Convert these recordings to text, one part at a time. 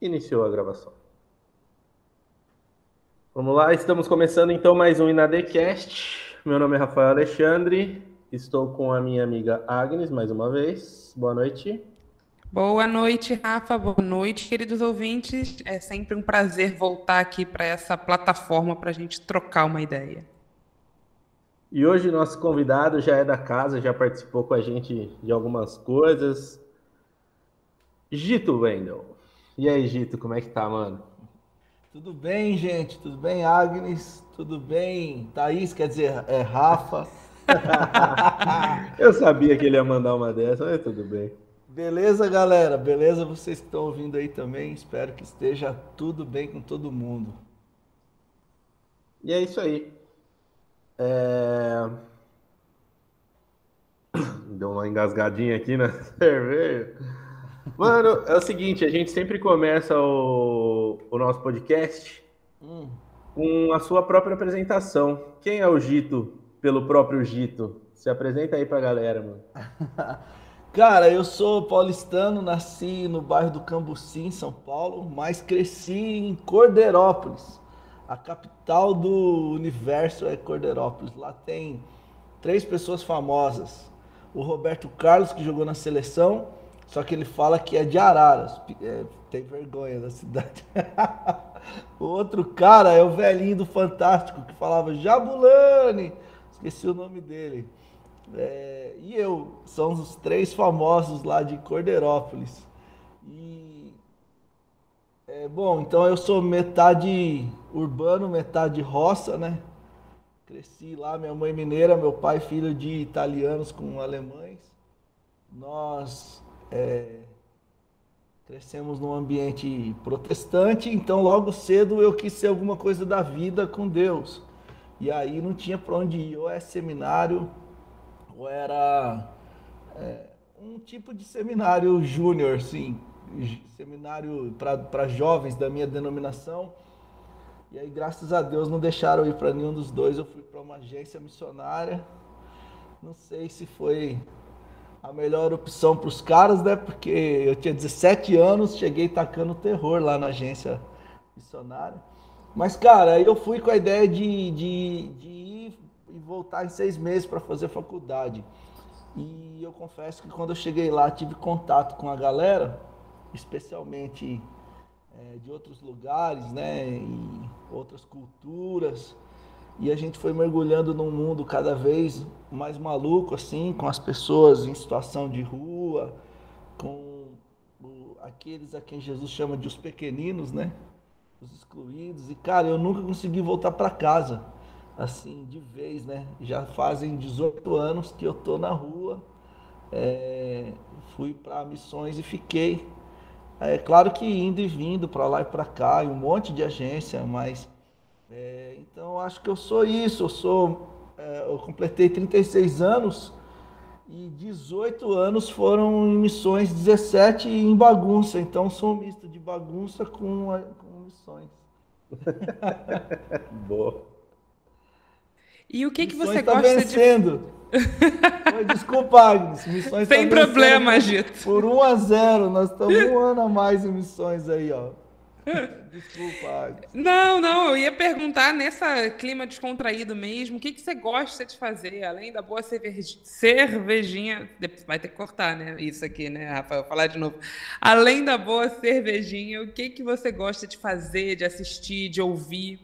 Iniciou a gravação. Vamos lá, estamos começando então mais um Inadecast. Meu nome é Rafael Alexandre, estou com a minha amiga Agnes mais uma vez. Boa noite. Boa noite, Rafa. Boa noite, queridos ouvintes. É sempre um prazer voltar aqui para essa plataforma para a gente trocar uma ideia. E hoje nosso convidado já é da casa, já participou com a gente de algumas coisas. Gito Wendel. E aí, Gito, como é que tá, mano? Tudo bem, gente? Tudo bem, Agnes? Tudo bem, Thaís? Quer dizer, é Rafa. Eu sabia que ele ia mandar uma dessa, mas tudo bem. Beleza, galera? Beleza vocês que estão ouvindo aí também? Espero que esteja tudo bem com todo mundo. E é isso aí. É... Deu uma engasgadinha aqui na cerveja. Mano, é o seguinte, a gente sempre começa o, o nosso podcast hum. com a sua própria apresentação. Quem é o Gito pelo próprio Gito? Se apresenta aí pra galera, mano. Cara, eu sou paulistano, nasci no bairro do Cambuci, em São Paulo, mas cresci em Cordeirópolis. A capital do universo é Cordeirópolis. Lá tem três pessoas famosas. O Roberto Carlos, que jogou na seleção, só que ele fala que é de Araras. É, tem vergonha da cidade. o outro cara é o velhinho do Fantástico que falava Jabulani. Esqueci o nome dele. É, e eu, são os três famosos lá de Cordeirópolis. E é, bom, então eu sou metade urbano, metade roça, né? Cresci lá, minha mãe mineira, meu pai filho de italianos com alemães. Nós é, crescemos num ambiente protestante, então logo cedo eu quis ser alguma coisa da vida com Deus. E aí não tinha para onde ir, ou é seminário, ou era é, um tipo de seminário júnior, sim, seminário para jovens da minha denominação. E aí, graças a Deus, não deixaram ir para nenhum dos dois. Eu fui para uma agência missionária. Não sei se foi a melhor opção para os caras, né? Porque eu tinha 17 anos, cheguei tacando terror lá na agência missionária. Mas, cara, aí eu fui com a ideia de, de, de ir e voltar em seis meses para fazer faculdade. E eu confesso que quando eu cheguei lá, tive contato com a galera, especialmente é, de outros lugares, né? E outras culturas e a gente foi mergulhando num mundo cada vez mais maluco, assim, com as pessoas em situação de rua, com o, aqueles a quem Jesus chama de os pequeninos, né? Os excluídos. E, cara, eu nunca consegui voltar para casa, assim, de vez, né? Já fazem 18 anos que eu tô na rua, é, fui para missões e fiquei. É claro que indo e vindo para lá e para cá, e um monte de agência, mas é, então acho que eu sou isso, eu sou. É, eu completei 36 anos e 18 anos foram em missões, 17 em bagunça. Então sou um misto de bagunça com, com missões. Boa. E o que, que você tá gosta vencendo. de. Desculpa, Agnes. Missões Sem tá problema, Gito. Por 1 a 0 Nós estamos um ano a mais em missões aí, ó. Desculpa. Não, não, eu ia perguntar nessa clima descontraído mesmo, o que, que você gosta de fazer, além da boa cervejinha, vai ter que cortar, né, isso aqui, né, Rafael, falar de novo. Além da boa cervejinha, o que, que você gosta de fazer, de assistir, de ouvir?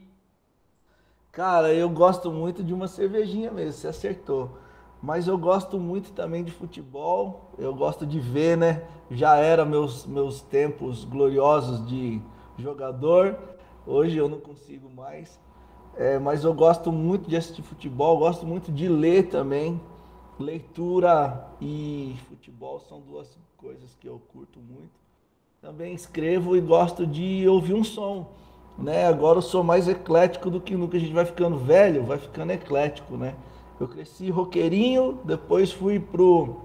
Cara, eu gosto muito de uma cervejinha mesmo, você acertou. Mas eu gosto muito também de futebol, eu gosto de ver, né? Já era meus, meus tempos gloriosos de jogador. Hoje eu não consigo mais. É, mas eu gosto muito de assistir futebol, gosto muito de ler também. Leitura e futebol são duas coisas que eu curto muito. Também escrevo e gosto de ouvir um som. Né? Agora eu sou mais eclético do que nunca. A gente vai ficando velho, vai ficando eclético, né? Eu cresci roqueirinho, depois fui pro.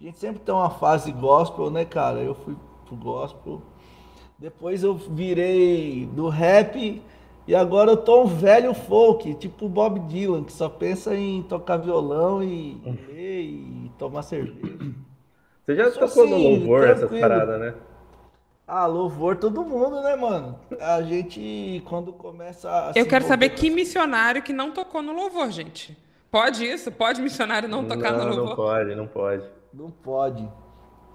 A gente sempre tem uma fase gospel, né, cara? Eu fui pro gospel. Depois eu virei do rap e agora eu tô um velho folk, tipo Bob Dylan, que só pensa em tocar violão e ler e tomar cerveja. Você já tocou assim, no louvor essas paradas, né? Ah, louvor todo mundo, né, mano? A gente, quando começa a. Eu quero saber que missionário que não tocou no louvor, gente. Pode isso? Pode missionário não tocar não, no louvor? Não pode, não pode. Não pode.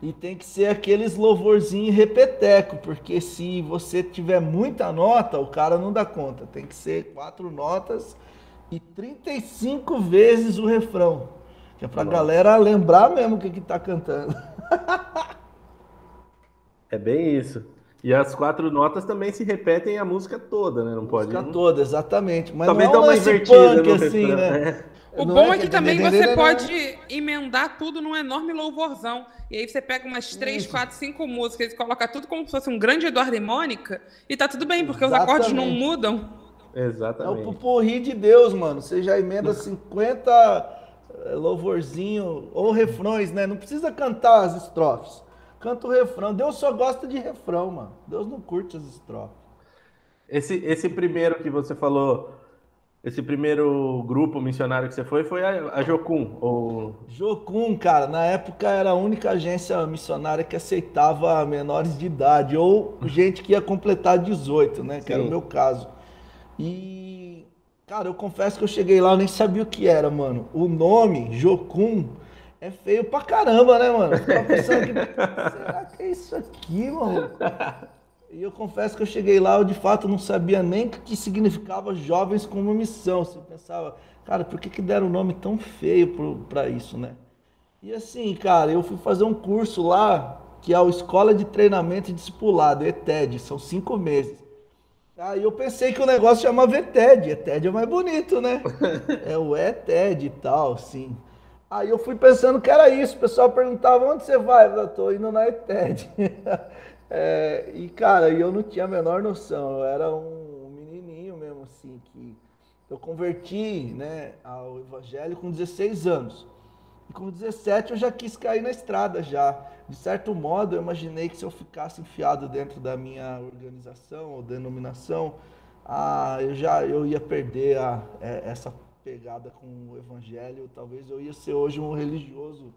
E tem que ser aqueles louvorzinhos repeteco, porque se você tiver muita nota, o cara não dá conta. Tem que ser quatro notas e 35 vezes o refrão. Que é pra Nossa. galera lembrar mesmo o que, que tá cantando. é bem isso. E as quatro notas também se repetem a música toda, né? Não pode. A música toda, exatamente. Mas Talvez não é um uma invertida punk, assim, refrão. né? É. O não bom é, é que, também você pode emendar tudo num enorme louvorzão. E aí você pega umas três, quatro, cinco músicas e coloca tudo como se fosse um grande Eduardo e Mônica, e tá tudo bem, porque Exatamente. os acordes não mudam. Exatamente. É o pupurri de Deus, mano. Você já emenda 50 eh, louvorzinho ou refrões, né? Não precisa cantar as estrofes. Canta o refrão. Deus só gosta de refrão, mano. Deus não curte as estrofes. Esse, esse primeiro que você falou, esse primeiro grupo missionário que você foi foi a, a Jocum, ou... Jocum, cara, na época era a única agência missionária que aceitava menores de idade, ou gente que ia completar 18, né, que Sim. era o meu caso. E, cara, eu confesso que eu cheguei lá, eu nem sabia o que era, mano. O nome, Jocum, é feio pra caramba, né, mano? Eu tava pensando que, será que é isso aqui, mano? E eu confesso que eu cheguei lá, eu de fato não sabia nem o que significava jovens com uma missão. Você pensava, cara, por que, que deram um nome tão feio para isso, né? E assim, cara, eu fui fazer um curso lá, que é a Escola de Treinamento e Discipulado, ETED, são cinco meses. Aí eu pensei que o negócio chamava ETED, ETED é mais bonito, né? É o ETED e tal, sim. Aí eu fui pensando que era isso, o pessoal perguntava, onde você vai? Eu tô indo na ETED. É, e, cara, eu não tinha a menor noção. Eu era um menininho mesmo, assim, que eu converti né, ao evangelho com 16 anos. E com 17 eu já quis cair na estrada já. De certo modo, eu imaginei que se eu ficasse enfiado dentro da minha organização ou denominação, ah, eu já eu ia perder a, é, essa pegada com o evangelho. Talvez eu ia ser hoje um religioso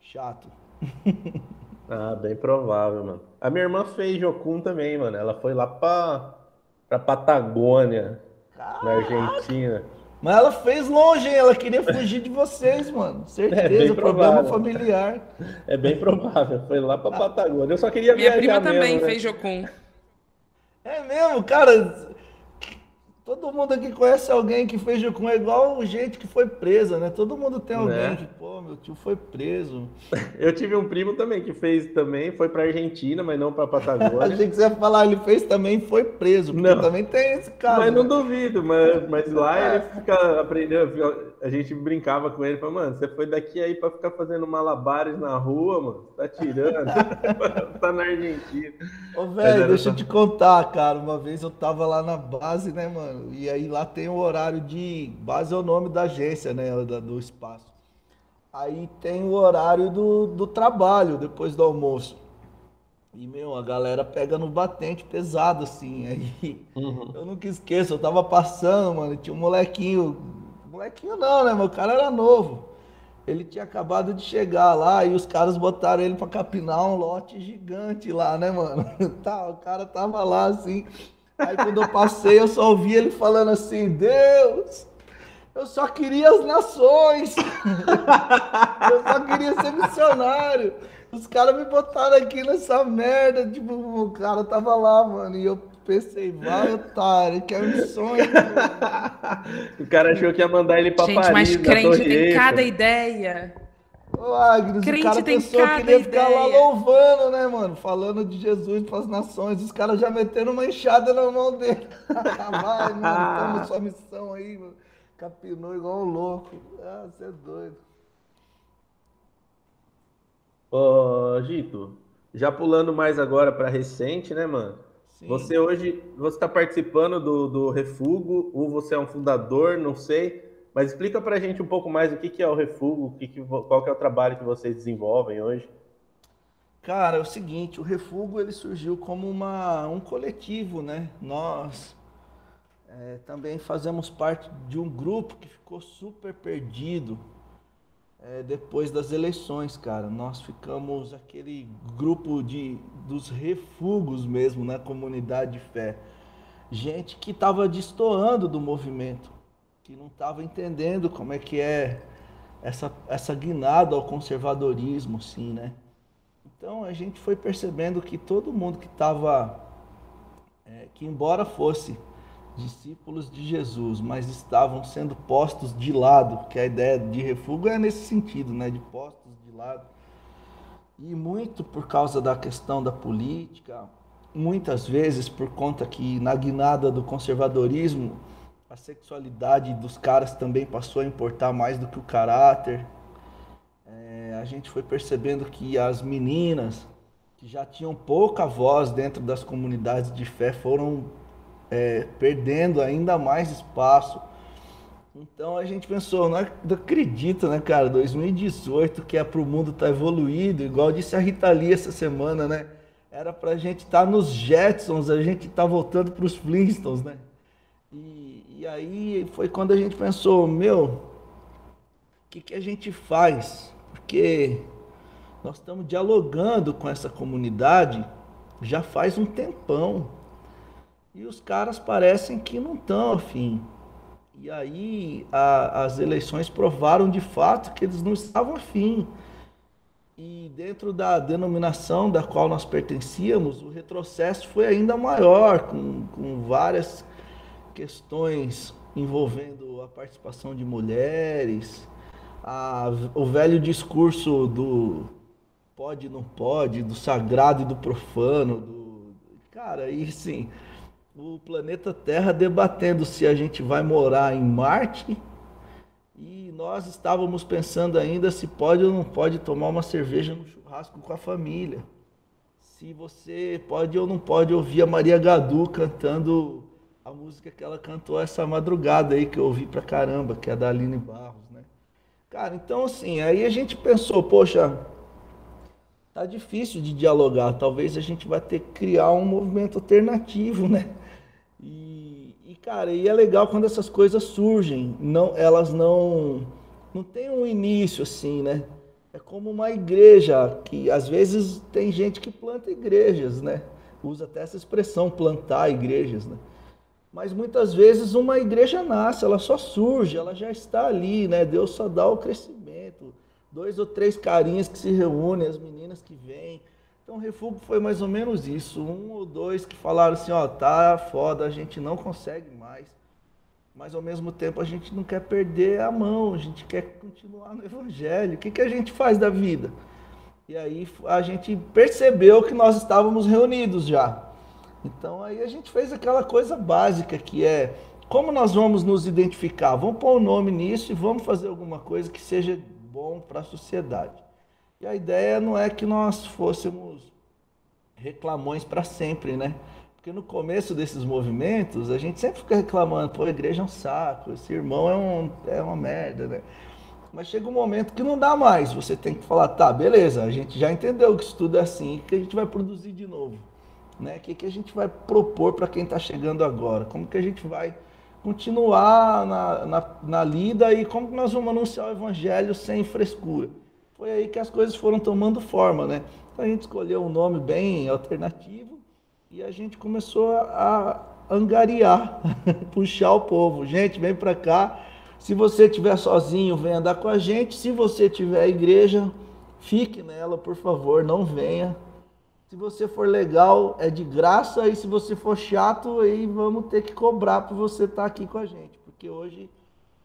chato. Ah, bem provável, mano. A minha irmã fez Jocum também, mano. Ela foi lá pra, pra Patagônia, Caraca. na Argentina. Mas ela fez longe, hein? Ela queria fugir de vocês, mano. Certeza, é problema familiar. É bem provável. Foi lá pra Patagônia. Eu só queria Minha prima mesmo, também né? fez Jocum. É mesmo, cara. Todo mundo aqui conhece alguém que fez Jocum, é igual gente que foi presa, né? Todo mundo tem alguém né? que, pô, meu tio foi preso. Eu tive um primo também que fez também, foi pra Argentina, mas não pra Patagônia. Achei que você ia falar, ele fez também foi preso, porque não. também tem esse caso. Mas né? não duvido, mas, mas lá ele fica aprendendo, a gente brincava com ele, falou, mano, você foi daqui aí pra ficar fazendo malabares na rua, mano, tá tirando, tá na Argentina. Ô, velho, deixa só... eu te contar, cara, uma vez eu tava lá na base, né, mano, mano. E aí lá tem o horário de. Base é o nome da agência, né? Do espaço. Aí tem o horário do, do trabalho, depois do almoço. E, meu, a galera pega no batente pesado, assim. Aí uhum. eu nunca esqueço, eu tava passando, mano, tinha um molequinho. Molequinho não, né? Meu cara era novo. Ele tinha acabado de chegar lá e os caras botaram ele para capinar um lote gigante lá, né, mano? Tá, o cara tava lá assim, Aí quando eu passei, eu só ouvi ele falando assim: Deus, eu só queria as nações. eu só queria ser missionário. Os caras me botaram aqui nessa merda. Tipo, o cara tava lá, mano. E eu pensei, vai, otário, que é missões. o cara achou que ia mandar ele pra Gente, Paris. Mas crente tem cada ideia. Ô, Agnes, Crente o cara pensou que ele ia ficar lá louvando, né, mano? Falando de Jesus para as nações. Os caras já meteram uma enxada na mão dele. Vai, mano, toma sua missão aí, mano. Capinou igual um louco. Ah, você é doido. Ô, Gito, já pulando mais agora para recente, né, mano? Sim. Você hoje, você está participando do, do Refugo, ou você é um fundador, não sei. Mas explica para a gente um pouco mais o que, que é o Refúgio, o que que, qual que é o trabalho que vocês desenvolvem hoje. Cara, é o seguinte, o Refúgio ele surgiu como uma, um coletivo, né? Nós é, também fazemos parte de um grupo que ficou super perdido é, depois das eleições, cara. Nós ficamos aquele grupo de dos refugos mesmo na comunidade de fé. Gente que estava destoando do movimento, que não estava entendendo como é que é essa, essa guinada ao conservadorismo, sim, né? Então a gente foi percebendo que todo mundo que estava, é, que embora fosse discípulos de Jesus, mas estavam sendo postos de lado, que a ideia de refúgio é nesse sentido, né, de postos de lado. E muito por causa da questão da política, muitas vezes por conta que na guinada do conservadorismo, a sexualidade dos caras também passou a importar mais do que o caráter. É, a gente foi percebendo que as meninas que já tinham pouca voz dentro das comunidades de fé foram é, perdendo ainda mais espaço. Então a gente pensou, não, acredito, né, cara? 2018, que é para o mundo estar tá evoluído, igual disse a Rita Lee essa semana, né? Era para a gente estar tá nos Jetsons, a gente está voltando para os Flintstones, né? E, e, aí foi quando a gente pensou, meu, o que, que a gente faz? Porque nós estamos dialogando com essa comunidade já faz um tempão. E os caras parecem que não estão afim. E aí a, as eleições provaram de fato que eles não estavam afim. E dentro da denominação da qual nós pertencíamos, o retrocesso foi ainda maior, com, com várias questões envolvendo a participação de mulheres, a, o velho discurso do pode não pode, do sagrado e do profano, do, cara, e sim, o planeta Terra debatendo se a gente vai morar em Marte e nós estávamos pensando ainda se pode ou não pode tomar uma cerveja no churrasco com a família. Se você pode ou não pode ouvir a Maria Gadu cantando a música que ela cantou essa madrugada aí que eu ouvi pra caramba, que é da Aline Barros, né? Cara, então assim, aí a gente pensou, poxa, tá difícil de dialogar, talvez a gente vai ter que criar um movimento alternativo, né? Cara, e é legal quando essas coisas surgem, não, elas não não tem um início assim, né? É como uma igreja que às vezes tem gente que planta igrejas, né? Usa até essa expressão plantar igrejas, né? Mas muitas vezes uma igreja nasce, ela só surge, ela já está ali, né? Deus só dá o crescimento. Dois ou três carinhas que se reúnem, as meninas que vêm, então o refúgio foi mais ou menos isso. Um ou dois que falaram assim, ó, tá foda, a gente não consegue mais. Mas ao mesmo tempo a gente não quer perder a mão, a gente quer continuar no evangelho. O que, que a gente faz da vida? E aí a gente percebeu que nós estávamos reunidos já. Então aí a gente fez aquela coisa básica que é como nós vamos nos identificar? Vamos pôr o um nome nisso e vamos fazer alguma coisa que seja bom para a sociedade. E a ideia não é que nós fôssemos reclamões para sempre, né? Porque no começo desses movimentos, a gente sempre fica reclamando, pô, a igreja é um saco, esse irmão é, um, é uma merda, né? Mas chega um momento que não dá mais, você tem que falar, tá, beleza, a gente já entendeu que isso tudo é assim, o que a gente vai produzir de novo? Né? O que, que a gente vai propor para quem está chegando agora? Como que a gente vai continuar na, na, na lida e como que nós vamos anunciar o evangelho sem frescura? Foi aí que as coisas foram tomando forma, né? Então a gente escolheu um nome bem alternativo e a gente começou a angariar, puxar o povo. Gente, vem para cá. Se você estiver sozinho, vem andar com a gente. Se você tiver igreja, fique nela, por favor, não venha. Se você for legal, é de graça. E se você for chato, aí vamos ter que cobrar para você estar tá aqui com a gente. Porque hoje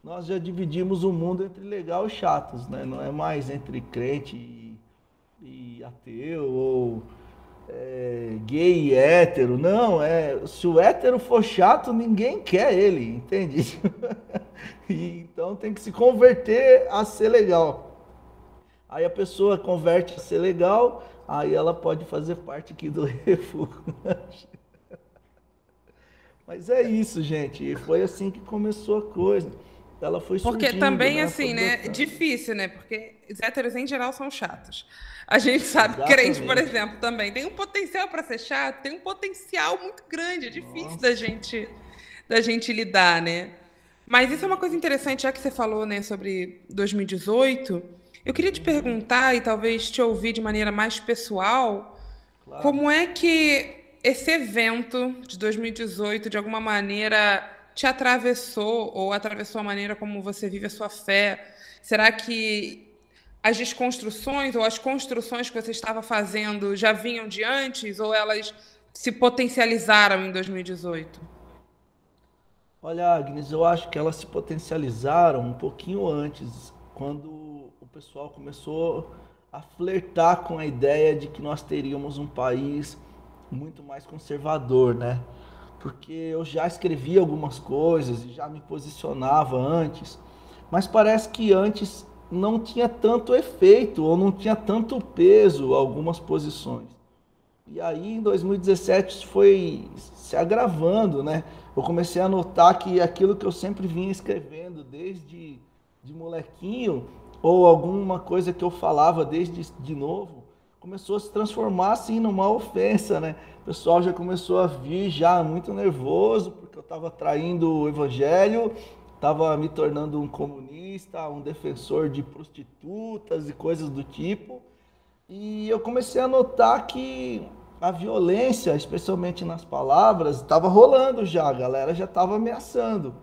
nós já dividimos o mundo entre legal e chatos, né? Não é mais entre crente e, e ateu ou é, gay e hétero. Não, é se o hétero for chato, ninguém quer ele, entende? e, então tem que se converter a ser legal. Aí a pessoa converte a ser legal, aí ela pode fazer parte aqui do refúgio. Mas é isso, gente. Foi assim que começou a coisa ela foi Porque também, né, assim, né? Difícil, né? Porque os héteros, em geral, são chatos. A gente sabe que crente, por exemplo, também tem um potencial para ser chato, tem um potencial muito grande. É difícil da gente, da gente lidar, né? Mas isso é uma coisa interessante, já que você falou né, sobre 2018. Eu queria te perguntar e talvez te ouvir de maneira mais pessoal, claro. como é que esse evento de 2018, de alguma maneira, te atravessou ou atravessou a maneira como você vive a sua fé? Será que as desconstruções ou as construções que você estava fazendo já vinham de antes ou elas se potencializaram em 2018? Olha, Agnes, eu acho que elas se potencializaram um pouquinho antes, quando o pessoal começou a flertar com a ideia de que nós teríamos um país muito mais conservador, né? Porque eu já escrevi algumas coisas e já me posicionava antes, mas parece que antes não tinha tanto efeito ou não tinha tanto peso algumas posições. E aí em 2017 foi se agravando, né? Eu comecei a notar que aquilo que eu sempre vinha escrevendo desde de molequinho ou alguma coisa que eu falava desde de novo começou a se transformar assim numa ofensa, né? O pessoal já começou a vir já muito nervoso porque eu estava traindo o evangelho estava me tornando um comunista, um defensor de prostitutas e coisas do tipo. E eu comecei a notar que a violência, especialmente nas palavras, estava rolando já, a galera já estava ameaçando.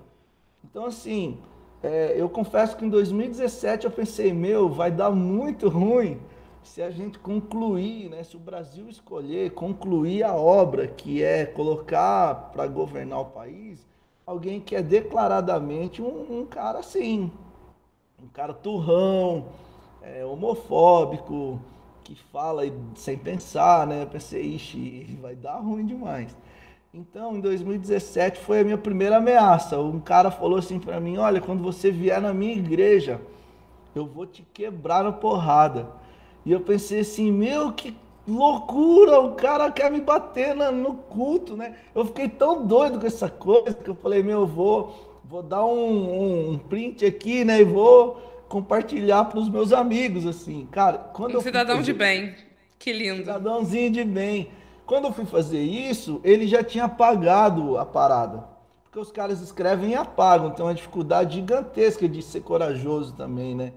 Então, assim, é, eu confesso que em 2017 eu pensei, meu, vai dar muito ruim se a gente concluir, né, se o Brasil escolher concluir a obra que é colocar para governar o país alguém que é declaradamente um, um cara assim, um cara turrão, é, homofóbico, que fala sem pensar, né? Eu pensei, ixi, vai dar ruim demais. Então, em 2017 foi a minha primeira ameaça. Um cara falou assim para mim: "Olha, quando você vier na minha igreja, eu vou te quebrar na porrada". E eu pensei assim: "Meu, que loucura, o cara quer me bater no culto, né? Eu fiquei tão doido com essa coisa que eu falei, meu, eu vou, vou dar um, um print aqui, né? E vou compartilhar para os meus amigos, assim. Cara, quando um eu cidadão fazer... de bem, que lindo. Cidadãozinho de bem. Quando eu fui fazer isso, ele já tinha apagado a parada. Porque os caras escrevem e apagam, então é uma dificuldade gigantesca de ser corajoso também, né?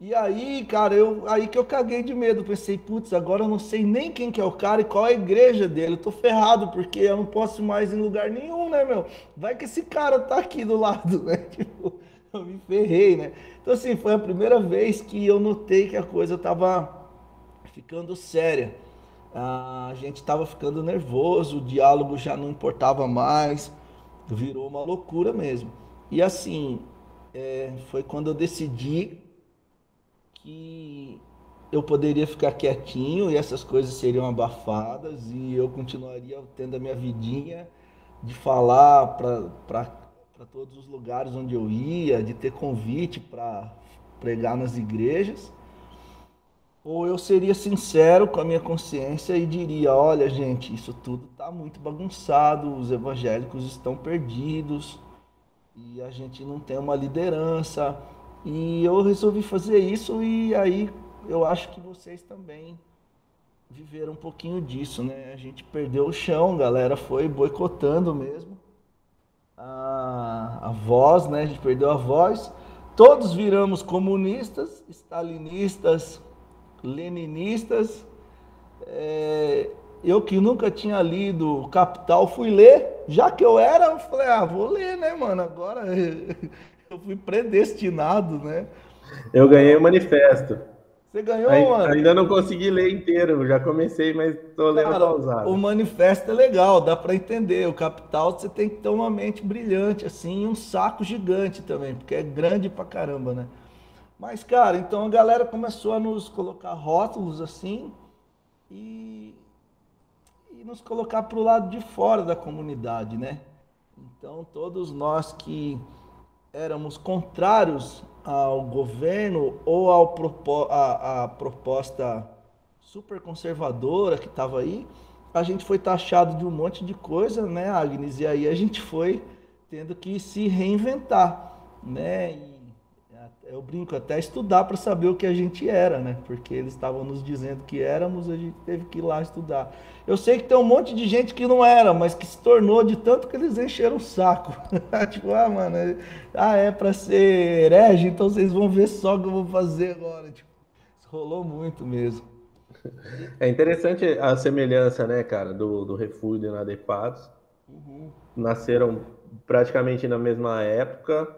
E aí, cara, eu aí que eu caguei de medo. Pensei, putz, agora eu não sei nem quem que é o cara e qual é a igreja dele. Eu tô ferrado, porque eu não posso mais em lugar nenhum, né, meu? Vai que esse cara tá aqui do lado, né? Tipo, eu me ferrei, né? Então, assim, foi a primeira vez que eu notei que a coisa tava ficando séria. A gente tava ficando nervoso, o diálogo já não importava mais, virou uma loucura mesmo. E assim, é, foi quando eu decidi que eu poderia ficar quietinho e essas coisas seriam abafadas e eu continuaria tendo a minha vidinha de falar para todos os lugares onde eu ia, de ter convite para pregar nas igrejas. Ou eu seria sincero com a minha consciência e diria: olha, gente, isso tudo está muito bagunçado, os evangélicos estão perdidos e a gente não tem uma liderança e eu resolvi fazer isso e aí eu acho que vocês também viveram um pouquinho disso, né? A gente perdeu o chão, galera foi boicotando mesmo a, a voz, né? A gente perdeu a voz. Todos viramos comunistas, stalinistas, leninistas. É, eu que nunca tinha lido Capital, fui ler. Já que eu era, eu falei, ah, vou ler, né, mano? Agora eu fui predestinado, né? Eu ganhei o manifesto. Você ganhou, ainda, mano? Ainda não consegui ler inteiro, já comecei, mas tô lendo Cara, pausado. O manifesto é legal, dá para entender. O capital você tem que ter uma mente brilhante, assim, e um saco gigante também, porque é grande pra caramba, né? Mas, cara, então a galera começou a nos colocar rótulos assim e, e nos colocar pro lado de fora da comunidade, né? Então, todos nós que éramos contrários ao governo ou ao a, a proposta super conservadora que estava aí, a gente foi taxado de um monte de coisa, né, Agnes? E aí a gente foi tendo que se reinventar, né? E eu brinco até estudar para saber o que a gente era, né? Porque eles estavam nos dizendo que éramos, a gente teve que ir lá estudar. Eu sei que tem um monte de gente que não era, mas que se tornou de tanto que eles encheram o saco. tipo, ah, mano, é, ah, é para ser herege, então vocês vão ver só o que eu vou fazer agora. Tipo, Rolou muito mesmo. É interessante a semelhança, né, cara, do, do refúgio e inadequados. Uhum. Nasceram praticamente na mesma época,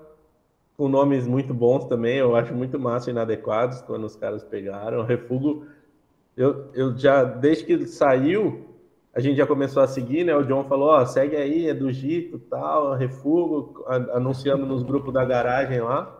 com nomes muito bons também. Eu acho muito massa inadequados quando os caras pegaram. O refúgio, eu, eu já, desde que saiu, a gente já começou a seguir, né? O John falou, ó, segue aí, é do Gito, tal, refúgio, anunciando nos grupos da garagem lá.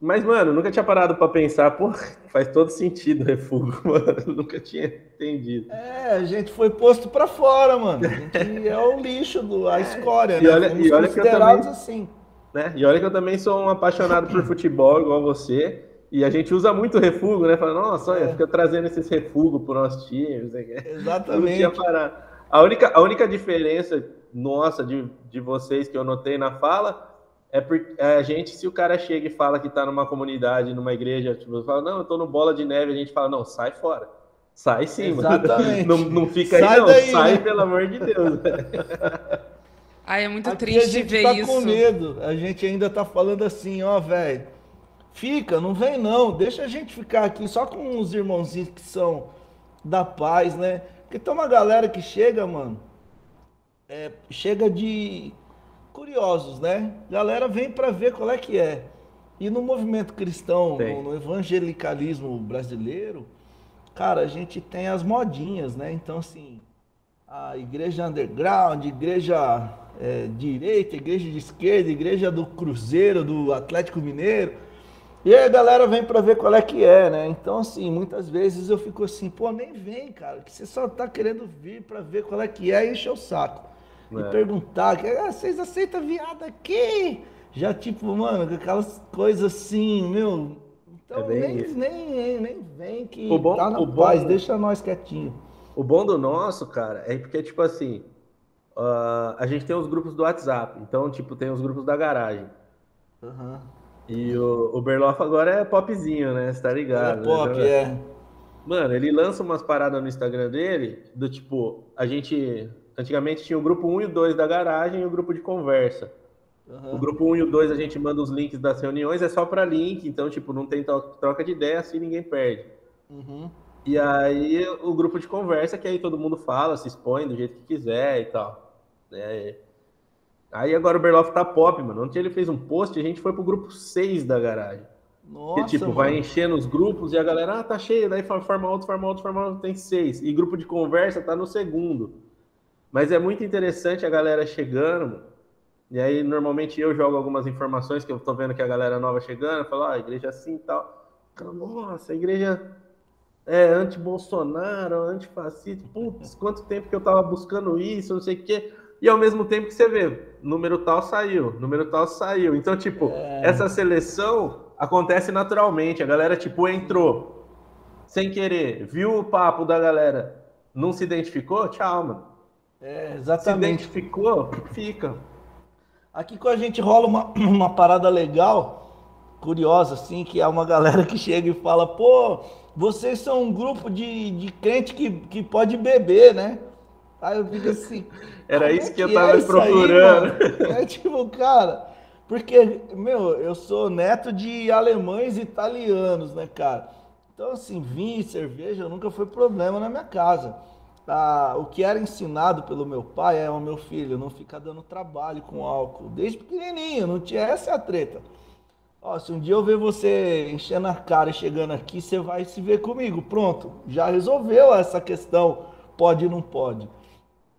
Mas, mano, nunca tinha parado para pensar, pô, faz todo sentido o refúgio, mano. Nunca tinha entendido. É, a gente foi posto para fora, mano. A gente é o lixo, do, a é. escória, e né? Olha, e olha que eu também, assim. Né? E olha que eu também sou um apaixonado por futebol, igual você. E a gente usa muito refúgio, né? Fala, nossa, olha, é. fica trazendo esses refugos pro nosso time. Exatamente. Não tinha A única, a única diferença nossa de, de vocês que eu notei na fala é porque é, a gente, se o cara chega e fala que tá numa comunidade, numa igreja, tipo, fala, não, eu tô no bola de neve, a gente fala, não, sai fora. Sai sim, Exatamente. Mano. Não, não fica sai aí, não. Daí, sai, né? pelo amor de Deus. Ai, é muito Aqui triste ver tá isso. com medo. A gente ainda tá falando assim, ó, velho Fica, não vem não, deixa a gente ficar aqui só com os irmãozinhos que são da paz, né? Porque tem uma galera que chega, mano, é, chega de curiosos, né? Galera vem para ver qual é que é. E no movimento cristão, no, no, evangelicalismo brasileiro, cara, a gente tem as modinhas, né? Então, assim, a igreja underground, igreja é, direita, igreja de esquerda, igreja do Cruzeiro, do Atlético Mineiro. E aí a galera vem para ver qual é que é, né? Então, assim, muitas vezes eu fico assim, pô, nem vem, cara, que você só tá querendo vir para ver qual é que é e encher o saco. É. E perguntar, ah, vocês aceitam viado aqui? Já, tipo, mano, aquelas coisas assim, meu. Então, é nem, nem, nem, nem, vem que o bom, tá na o paz, bom, deixa nós quietinho. O bom do nosso, cara, é porque, tipo assim, uh, a gente tem os grupos do WhatsApp. Então, tipo, tem os grupos da garagem. Uhum. E o, o Berloff agora é popzinho, né? Você tá ligado? É pop, né? é. Mano, ele lança umas paradas no Instagram dele, do tipo, a gente. Antigamente tinha o grupo 1 e o 2 da garagem e o grupo de conversa. Uhum. O grupo 1 e o 2 a gente manda os links das reuniões, é só para link, então, tipo, não tem troca de ideia, assim ninguém perde. Uhum. E aí o grupo de conversa, que aí todo mundo fala, se expõe do jeito que quiser e tal. É, Aí agora o Berloff tá pop, mano. Ontem ele fez um post e a gente foi pro grupo 6 da garagem. Nossa, que, tipo, mano. vai enchendo os grupos e a galera, ah, tá cheio, daí forma outro, forma outro, forma outro, tem seis. E grupo de conversa tá no segundo. Mas é muito interessante a galera chegando, mano. E aí, normalmente, eu jogo algumas informações que eu tô vendo que a galera nova chegando, eu falo, ah, a igreja é assim e tal. Nossa, a igreja é anti-Bolsonaro, antifascista. Putz, quanto tempo que eu tava buscando isso, não sei o quê e ao mesmo tempo que você vê, número tal saiu, número tal saiu. Então, tipo, é... essa seleção acontece naturalmente. A galera, tipo, entrou sem querer, viu o papo da galera, não se identificou, tchau, mano. É, exatamente. Se identificou, fica. Aqui com a gente rola uma, uma parada legal, curiosa, assim, que é uma galera que chega e fala, pô, vocês são um grupo de, de crente que, que pode beber, né? Aí eu fico assim. Era isso que, que, eu tava é procurando. Aí, é tipo, cara, porque, meu, eu sou neto de alemães e italianos, né, cara? Então, assim, vinho e cerveja nunca foi problema na minha casa. Ah, o que era ensinado pelo meu pai é, o meu filho, não ficar dando trabalho com álcool. Desde pequenininho, não tinha essa é a treta. Ó, se um dia eu ver você enchendo a cara e chegando aqui, você vai se ver comigo. Pronto, já resolveu essa questão, pode ou não pode.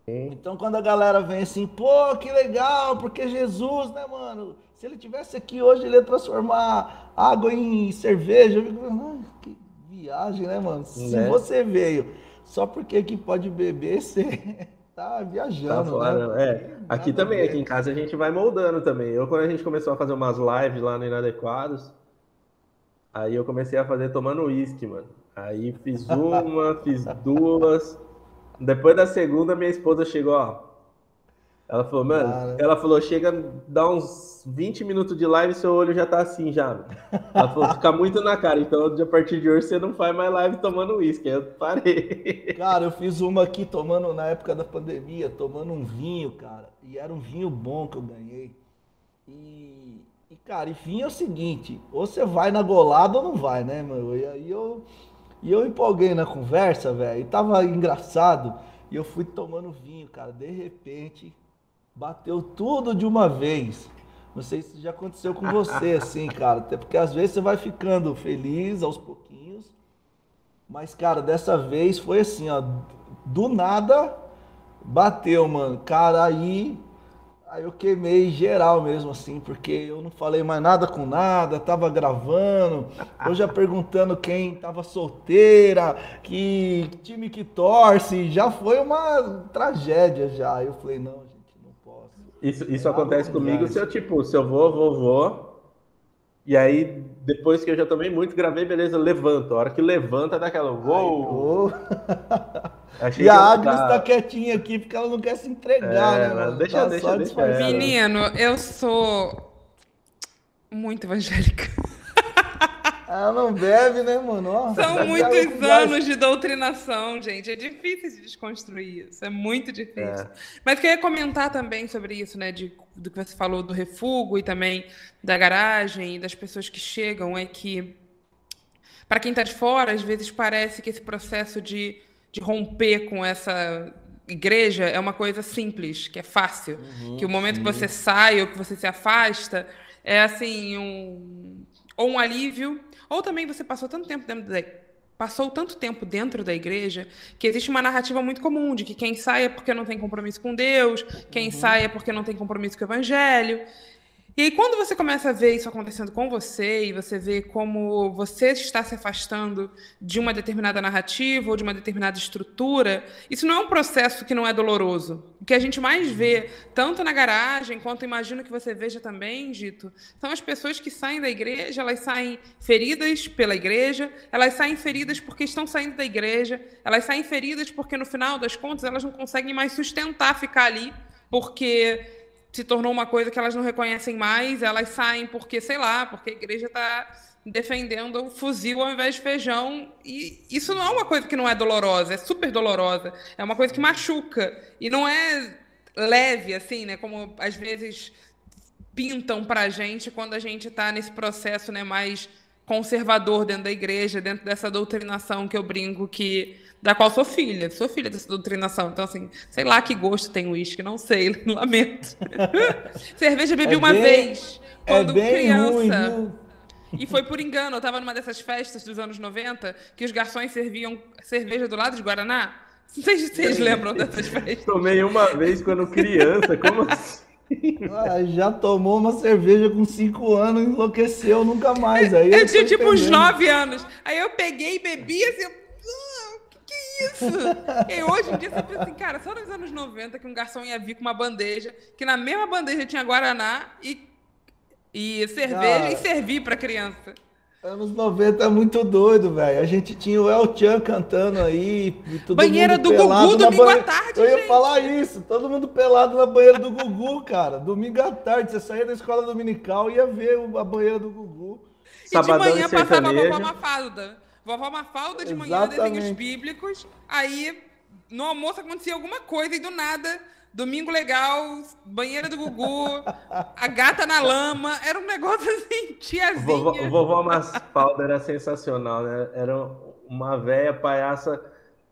Então, quando a galera vem assim, pô, que legal, porque Jesus, né, mano? Se ele tivesse aqui hoje, ele ia transformar água em cerveja. Eu fico, ah, que viagem, né, mano? Se né? você veio só porque aqui pode beber, você tá viajando. Tá fora, né? É. Aqui também, aqui em casa a gente vai moldando também. Eu, quando a gente começou a fazer umas lives lá no Inadequados, aí eu comecei a fazer tomando uísque, mano. Aí fiz uma, fiz duas. Depois da segunda, minha esposa chegou, ó. Ela falou, mano, Cara. ela falou, chega, dá uns 20 minutos de live, seu olho já tá assim já. Ela falou, fica muito na cara, então a partir de hoje você não faz mais live tomando uísque. Eu parei. Cara, eu fiz uma aqui tomando, na época da pandemia, tomando um vinho, cara. E era um vinho bom que eu ganhei. E, e E, cara, enfim, é o seguinte, ou você vai na golada ou não vai, né, meu? E aí eu, e eu empolguei na conversa, velho, e tava engraçado, e eu fui tomando vinho, cara, de repente, bateu tudo de uma vez. Não sei se já aconteceu com você, assim, cara, até porque às vezes você vai ficando feliz aos pouquinhos, mas, cara, dessa vez foi assim, ó, do nada bateu, mano. Cara, aí Aí eu queimei geral mesmo, assim, porque eu não falei mais nada com nada, tava gravando, eu já perguntando quem tava solteira, que time que torce, já foi uma tragédia já. Aí eu falei, não, gente, não posso. Isso, isso acontece comigo se eu, tipo, se eu vou, vou, vou, e aí, depois que eu já tomei muito, gravei, beleza, levanto. A hora que levanta, dá aquela. Uou! e a Agnes tá quietinha aqui porque ela não quer se entregar, é, né? Mano? Deixa, tá deixa, deixa. Menino, eu sou muito evangélica. Ela não bebe, né, mano? São muitos anos de doutrinação, gente. É difícil de desconstruir isso. É muito difícil. É. Mas queria comentar também sobre isso, né? De, do que você falou do refúgio e também da garagem e das pessoas que chegam. É que, para quem está de fora, às vezes parece que esse processo de, de romper com essa igreja é uma coisa simples, que é fácil. Uhum, que o momento sim. que você sai ou que você se afasta é assim um ou um alívio ou também você passou tanto tempo dentro da passou tanto tempo dentro da igreja que existe uma narrativa muito comum de que quem sai é porque não tem compromisso com Deus, quem uhum. sai é porque não tem compromisso com o evangelho. E aí, quando você começa a ver isso acontecendo com você, e você vê como você está se afastando de uma determinada narrativa ou de uma determinada estrutura, isso não é um processo que não é doloroso. O que a gente mais vê, tanto na garagem, quanto imagino que você veja também, Dito, são as pessoas que saem da igreja, elas saem feridas pela igreja, elas saem feridas porque estão saindo da igreja, elas saem feridas porque, no final das contas, elas não conseguem mais sustentar ficar ali, porque se tornou uma coisa que elas não reconhecem mais, elas saem porque, sei lá, porque a igreja está defendendo o fuzil ao invés de feijão. E isso não é uma coisa que não é dolorosa, é super dolorosa. É uma coisa que machuca. E não é leve, assim, né? Como às vezes pintam pra gente quando a gente está nesse processo né, mais conservador dentro da igreja, dentro dessa doutrinação que eu brinco que da qual sou filha, sou filha dessa doutrinação. Então, assim, sei lá que gosto tem o uísque, não sei, lamento. Cerveja bebi é uma bem, vez, é quando é criança. Ruim, e foi por engano, eu estava numa dessas festas dos anos 90, que os garçons serviam cerveja do lado de Guaraná. Não sei se vocês lembram dessas festas. Tomei uma vez quando criança, como assim? Ah, já tomou uma cerveja com 5 anos, enlouqueceu nunca mais. Aí eu, eu tinha tipo uns 9 anos. Aí eu peguei e bebi assim, isso? E hoje em dia você pensa assim, cara, só nos anos 90 que um garçom ia vir com uma bandeja, que na mesma bandeja tinha Guaraná e, e cerveja e servir pra criança. Anos 90 é muito doido, velho. A gente tinha o El Chan cantando aí. banheira do Gugu, domingo banhe... à tarde. Eu ia gente. falar isso. Todo mundo pelado na banheira do Gugu, cara. Domingo à tarde. Você saía da escola dominical e ia ver a banheira do Gugu. E Sabadão de manhã passava a Mafalda. Vovó Mafalda de manhã, desenhos bíblicos. Aí, no almoço acontecia alguma coisa e do nada, domingo legal, banheira do Gugu, a gata na lama. Era um negócio assim, tiazinha. Vovó, vovó Mafalda era sensacional, né? Era uma velha palhaça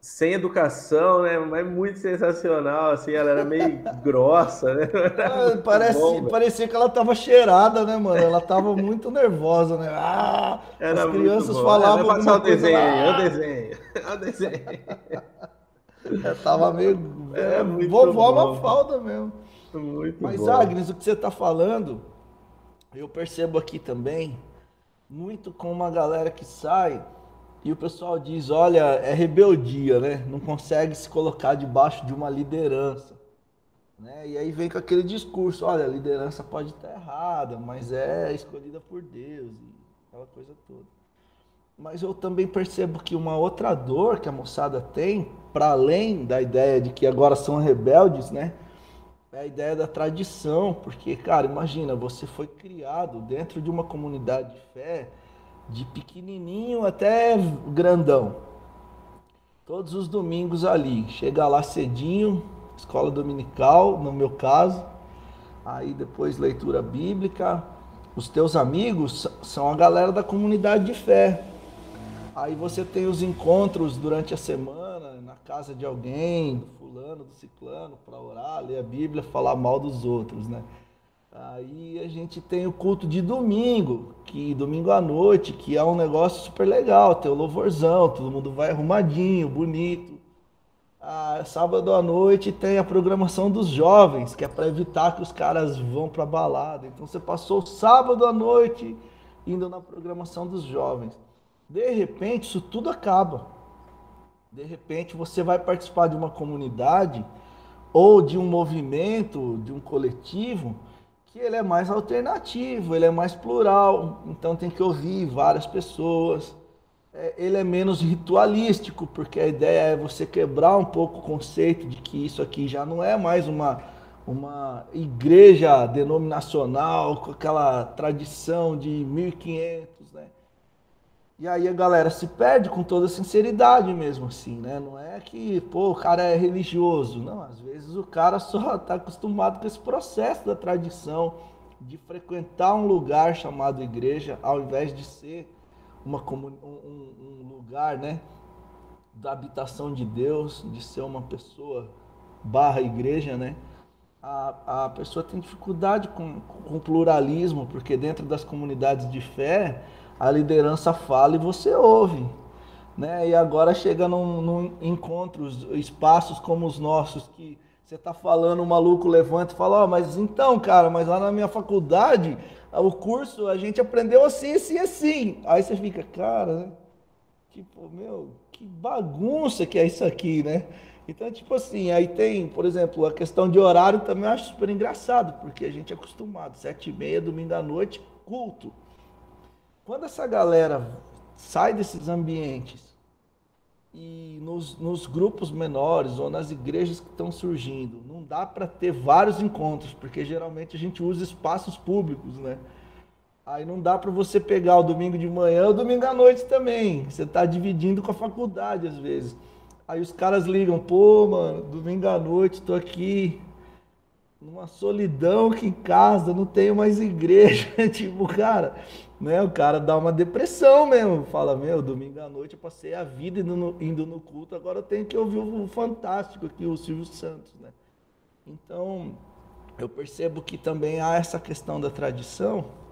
sem educação, né? Mas muito sensacional, assim, ela era meio grossa, né? Ah, parece, bom, parecia que ela tava cheirada, né, mano? Ela tava muito nervosa, né? Ah, era as crianças falavam. É, o desenho, é o desenho, é o desenho. Eu tava meio. É, é muito vovó bom. Mafalda mesmo. Muito Mas, bom. Agnes, o que você tá falando, eu percebo aqui também, muito com uma galera que sai e o pessoal diz: olha, é rebeldia, né? Não consegue se colocar debaixo de uma liderança. Né? E aí vem com aquele discurso: olha, a liderança pode estar errada, mas é escolhida por Deus, e aquela coisa toda. Mas eu também percebo que uma outra dor que a moçada tem, para além da ideia de que agora são rebeldes, né? É a ideia da tradição, porque, cara, imagina, você foi criado dentro de uma comunidade de fé de pequenininho até grandão. Todos os domingos ali, chega lá cedinho, escola dominical, no meu caso, aí depois leitura bíblica, os teus amigos são a galera da comunidade de fé. Aí você tem os encontros durante a semana, na casa de alguém, do fulano, do ciclano, para orar, ler a Bíblia, falar mal dos outros, né? Aí a gente tem o culto de domingo, que domingo à noite, que é um negócio super legal, tem o louvorzão, todo mundo vai arrumadinho, bonito. Ah, sábado à noite tem a programação dos jovens, que é para evitar que os caras vão para balada. Então você passou sábado à noite indo na programação dos jovens. De repente isso tudo acaba. De repente você vai participar de uma comunidade ou de um movimento, de um coletivo que ele é mais alternativo, ele é mais plural, então tem que ouvir várias pessoas. É, ele é menos ritualístico, porque a ideia é você quebrar um pouco o conceito de que isso aqui já não é mais uma, uma igreja denominacional com aquela tradição de 1500, né? E aí a galera se perde com toda sinceridade mesmo assim, né? Não é que, pô, o cara é religioso. Não, às vezes o cara só está acostumado com esse processo da tradição de frequentar um lugar chamado igreja, ao invés de ser uma um, um, lugar, né, da habitação de Deus, de ser uma pessoa barra igreja, né? A, a pessoa tem dificuldade com, com pluralismo, porque dentro das comunidades de fé a liderança fala e você ouve. Né? E agora chega num, num encontros, espaços como os nossos, que você está falando, o maluco levanta e fala, oh, mas então, cara, mas lá na minha faculdade, o curso, a gente aprendeu assim, assim, assim. Aí você fica, cara, né? tipo, meu, que bagunça que é isso aqui, né? Então, tipo assim, aí tem, por exemplo, a questão de horário também eu acho super engraçado, porque a gente é acostumado, sete e meia, domingo à noite, culto. Quando essa galera sai desses ambientes e nos, nos grupos menores ou nas igrejas que estão surgindo, não dá para ter vários encontros, porque geralmente a gente usa espaços públicos, né? Aí não dá para você pegar o domingo de manhã ou domingo à noite também. Você está dividindo com a faculdade às vezes. Aí os caras ligam, pô, mano, domingo à noite, estou aqui numa solidão que em casa, não tenho mais igreja. tipo, cara, né? O cara dá uma depressão mesmo. Fala, meu, domingo à noite eu passei a vida indo no, indo no culto, agora eu tenho que ouvir o fantástico aqui, o Silvio Santos, né? Então, eu percebo que também há essa questão da tradição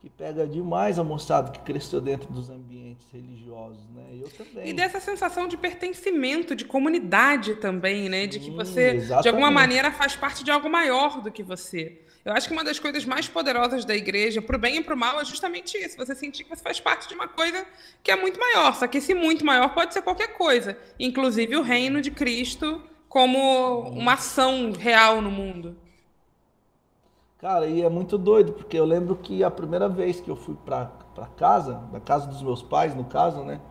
que pega demais a moçada que cresceu dentro dos ambientes religiosos, né? Eu também. E dessa sensação de pertencimento, de comunidade também, né? De que você, de alguma maneira, faz parte de algo maior do que você. Eu acho que uma das coisas mais poderosas da igreja, para o bem e para o mal, é justamente isso. Você sentir que você faz parte de uma coisa que é muito maior. Só que esse muito maior pode ser qualquer coisa, inclusive o reino de Cristo como uma ação real no mundo. Cara, e é muito doido, porque eu lembro que a primeira vez que eu fui para casa, na casa dos meus pais, no caso, né?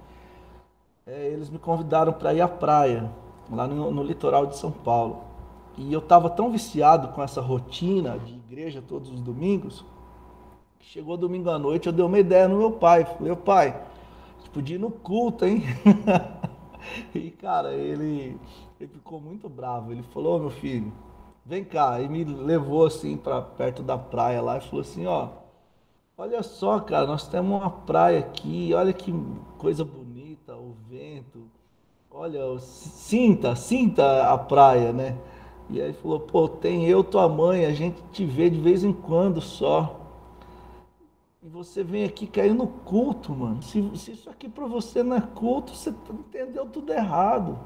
É, eles me convidaram para ir à praia, lá no, no litoral de São Paulo. E eu estava tão viciado com essa rotina de igreja todos os domingos, que chegou domingo à noite, eu dei uma ideia no meu pai. Falei, pai, a podia ir no culto, hein? e, cara, ele, ele ficou muito bravo. Ele falou, oh, meu filho, vem cá. E me levou, assim, para perto da praia lá e falou assim, ó, olha só, cara, nós temos uma praia aqui, olha que coisa bonita, o vento. Olha, sinta, sinta a praia, né? E aí falou, pô, tem eu, tua mãe, a gente te vê de vez em quando só. E você vem aqui cair no culto, mano. Se, se isso aqui para você não é culto, você entendeu tudo errado.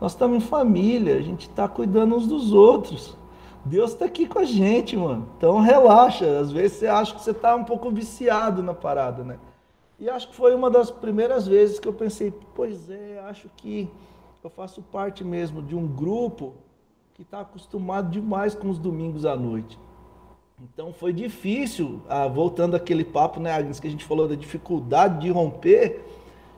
Nós estamos em família, a gente está cuidando uns dos outros. Deus está aqui com a gente, mano. Então relaxa. Às vezes você acha que você está um pouco viciado na parada, né? E acho que foi uma das primeiras vezes que eu pensei, pois é, acho que eu faço parte mesmo de um grupo que está acostumado demais com os domingos à noite. Então foi difícil, ah, voltando àquele papo, né, Agnes, que a gente falou da dificuldade de romper.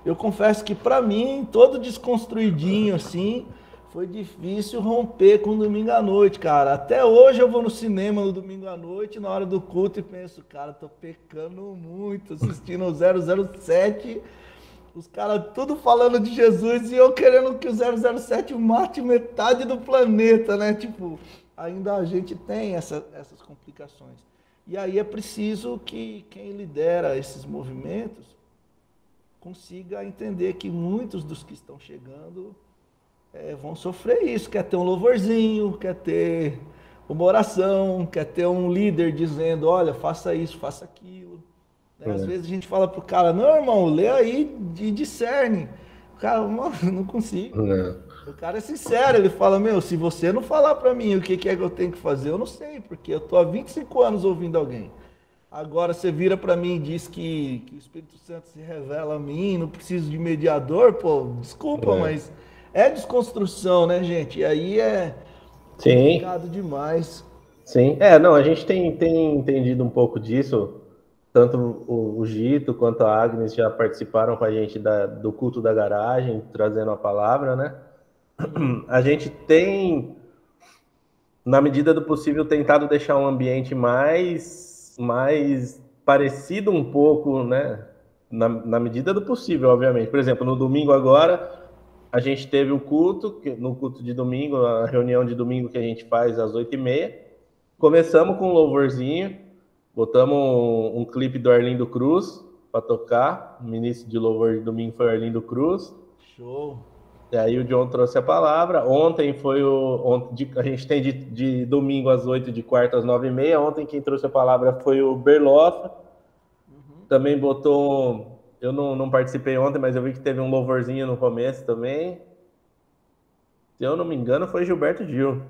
Eu confesso que para mim, todo desconstruidinho assim, foi difícil romper com o domingo à noite, cara. Até hoje eu vou no cinema no domingo à noite, na hora do culto, e penso, cara, tô pecando muito assistindo o 007 os caras tudo falando de Jesus e eu querendo que o 007 mate metade do planeta, né? Tipo, ainda a gente tem essa, essas complicações. E aí é preciso que quem lidera esses movimentos consiga entender que muitos dos que estão chegando é, vão sofrer isso. Quer ter um louvorzinho, quer ter uma oração, quer ter um líder dizendo, olha, faça isso, faça aquilo. Né? Às é. vezes a gente fala pro cara, não, irmão, lê aí e discerne. O cara, mano, não consigo. É. O cara é sincero, ele fala, meu, se você não falar para mim o que, que é que eu tenho que fazer, eu não sei, porque eu tô há 25 anos ouvindo alguém. Agora você vira para mim e diz que, que, o Espírito Santo se revela a mim, não preciso de mediador, pô, desculpa, é. mas é desconstrução, né, gente? E aí é Sim. complicado demais. Sim, é, não, a gente tem, tem entendido um pouco disso, tanto o, o Gito quanto a Agnes já participaram com a gente da, do culto da garagem, trazendo a palavra, né? A gente tem, na medida do possível, tentado deixar um ambiente mais mais parecido um pouco, né? Na, na, medida do possível, obviamente. Por exemplo, no domingo agora, a gente teve o culto, no culto de domingo, a reunião de domingo que a gente faz às oito e meia. Começamos com um louvorzinho, botamos um, um clipe do Arlindo Cruz para tocar. O ministro de louvor de domingo foi o Arlindo Cruz. Show! E aí o John trouxe a palavra. Ontem foi o. Ontem, a gente tem de, de domingo às 8, de quarta às 9 e meia. Ontem quem trouxe a palavra foi o Berlofa. Uhum. Também botou. Eu não, não participei ontem, mas eu vi que teve um louvorzinho no começo também. Se eu não me engano, foi Gilberto Gil.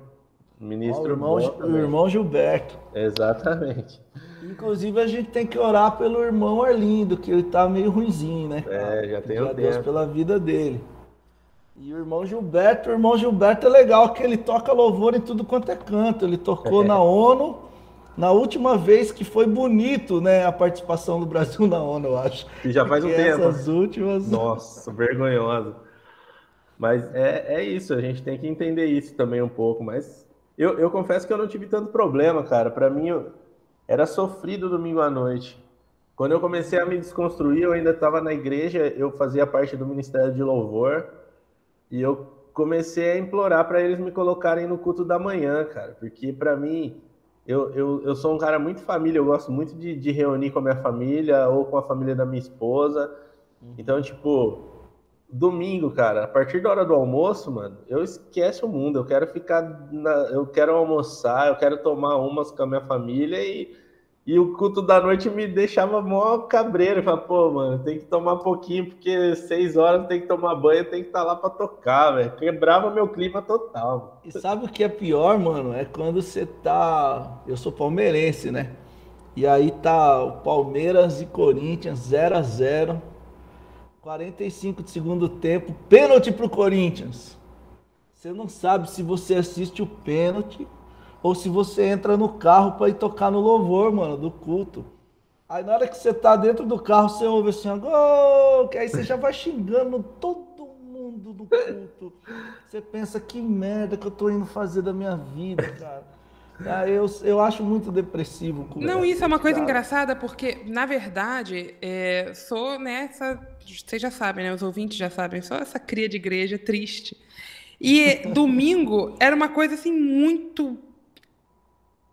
Ministro. Oh, o, irmão, o irmão Gilberto. Exatamente. Inclusive, a gente tem que orar pelo irmão Arlindo, que ele tá meio ruimzinho, né? É, já tem o tempo. Deus pela vida dele. E o irmão Gilberto, o irmão Gilberto é legal que ele toca louvor em tudo quanto é canto. Ele tocou é. na ONU, na última vez que foi bonito, né, a participação do Brasil na ONU, eu acho. E já faz um tempo. Essas últimas. Nossa, vergonhoso. Mas é, é isso, a gente tem que entender isso também um pouco. Mas eu, eu confesso que eu não tive tanto problema, cara. Para mim, eu, era sofrido domingo à noite. Quando eu comecei a me desconstruir, eu ainda estava na igreja, eu fazia parte do Ministério de Louvor. E eu comecei a implorar para eles me colocarem no culto da manhã, cara, porque para mim, eu, eu, eu sou um cara muito família, eu gosto muito de, de reunir com a minha família ou com a família da minha esposa. Uhum. Então, tipo, domingo, cara, a partir da hora do almoço, mano, eu esqueço o mundo. Eu quero ficar, na, eu quero almoçar, eu quero tomar umas com a minha família e e o culto da noite me deixava mó cabreiro. Falava, pô, mano, tem que tomar pouquinho, porque seis horas tem que tomar banho, tem que estar tá lá para tocar, velho. Quebrava meu clima total. E sabe o que é pior, mano? É quando você tá. Eu sou palmeirense, né? E aí tá o Palmeiras e Corinthians 0 a 0 45 de segundo tempo, pênalti pro Corinthians. Você não sabe se você assiste o pênalti ou se você entra no carro para ir tocar no louvor, mano, do culto. Aí na hora que você tá dentro do carro, você ouve assim, gol, que aí você já vai xingando todo mundo do culto. Você pensa, que merda que eu tô indo fazer da minha vida, cara. Ah, eu, eu acho muito depressivo. Não, isso é uma coisa cara. engraçada, porque, na verdade, é, sou nessa. Vocês já sabem, né? Os ouvintes já sabem, sou essa cria de igreja triste. E domingo era uma coisa assim muito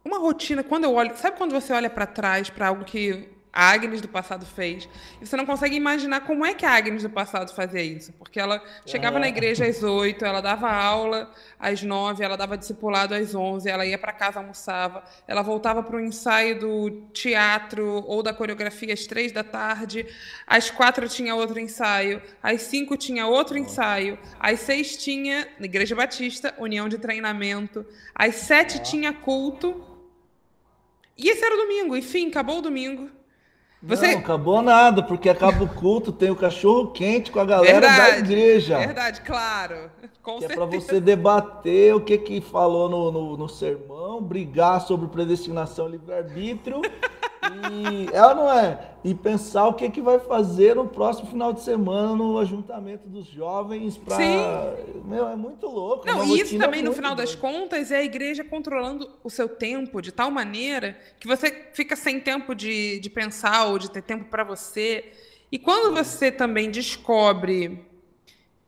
uma rotina, quando eu olho, sabe quando você olha para trás para algo que a Agnes do passado fez, e você não consegue imaginar como é que a Agnes do passado fazia isso, porque ela chegava é. na igreja às oito, ela dava aula às nove, ela dava discipulado às onze, ela ia para casa almoçava, ela voltava para o ensaio do teatro ou da coreografia às três da tarde, às quatro tinha outro ensaio, às cinco tinha outro ensaio, às seis tinha na igreja batista união de treinamento, às sete tinha culto e esse era o domingo, enfim, acabou o domingo. Você... Não, acabou nada, porque acaba o culto, tem o cachorro quente com a galera verdade, da igreja. Verdade, claro. Com que é para você debater o que que falou no, no, no sermão, brigar sobre predestinação e livre-arbítrio. e ela não é. E pensar o que que vai fazer no próximo final de semana no ajuntamento dos jovens para. Meu, é muito louco. Não, isso também, no final das contas, é a igreja controlando o seu tempo de tal maneira que você fica sem tempo de, de pensar ou de ter tempo para você. E quando você também descobre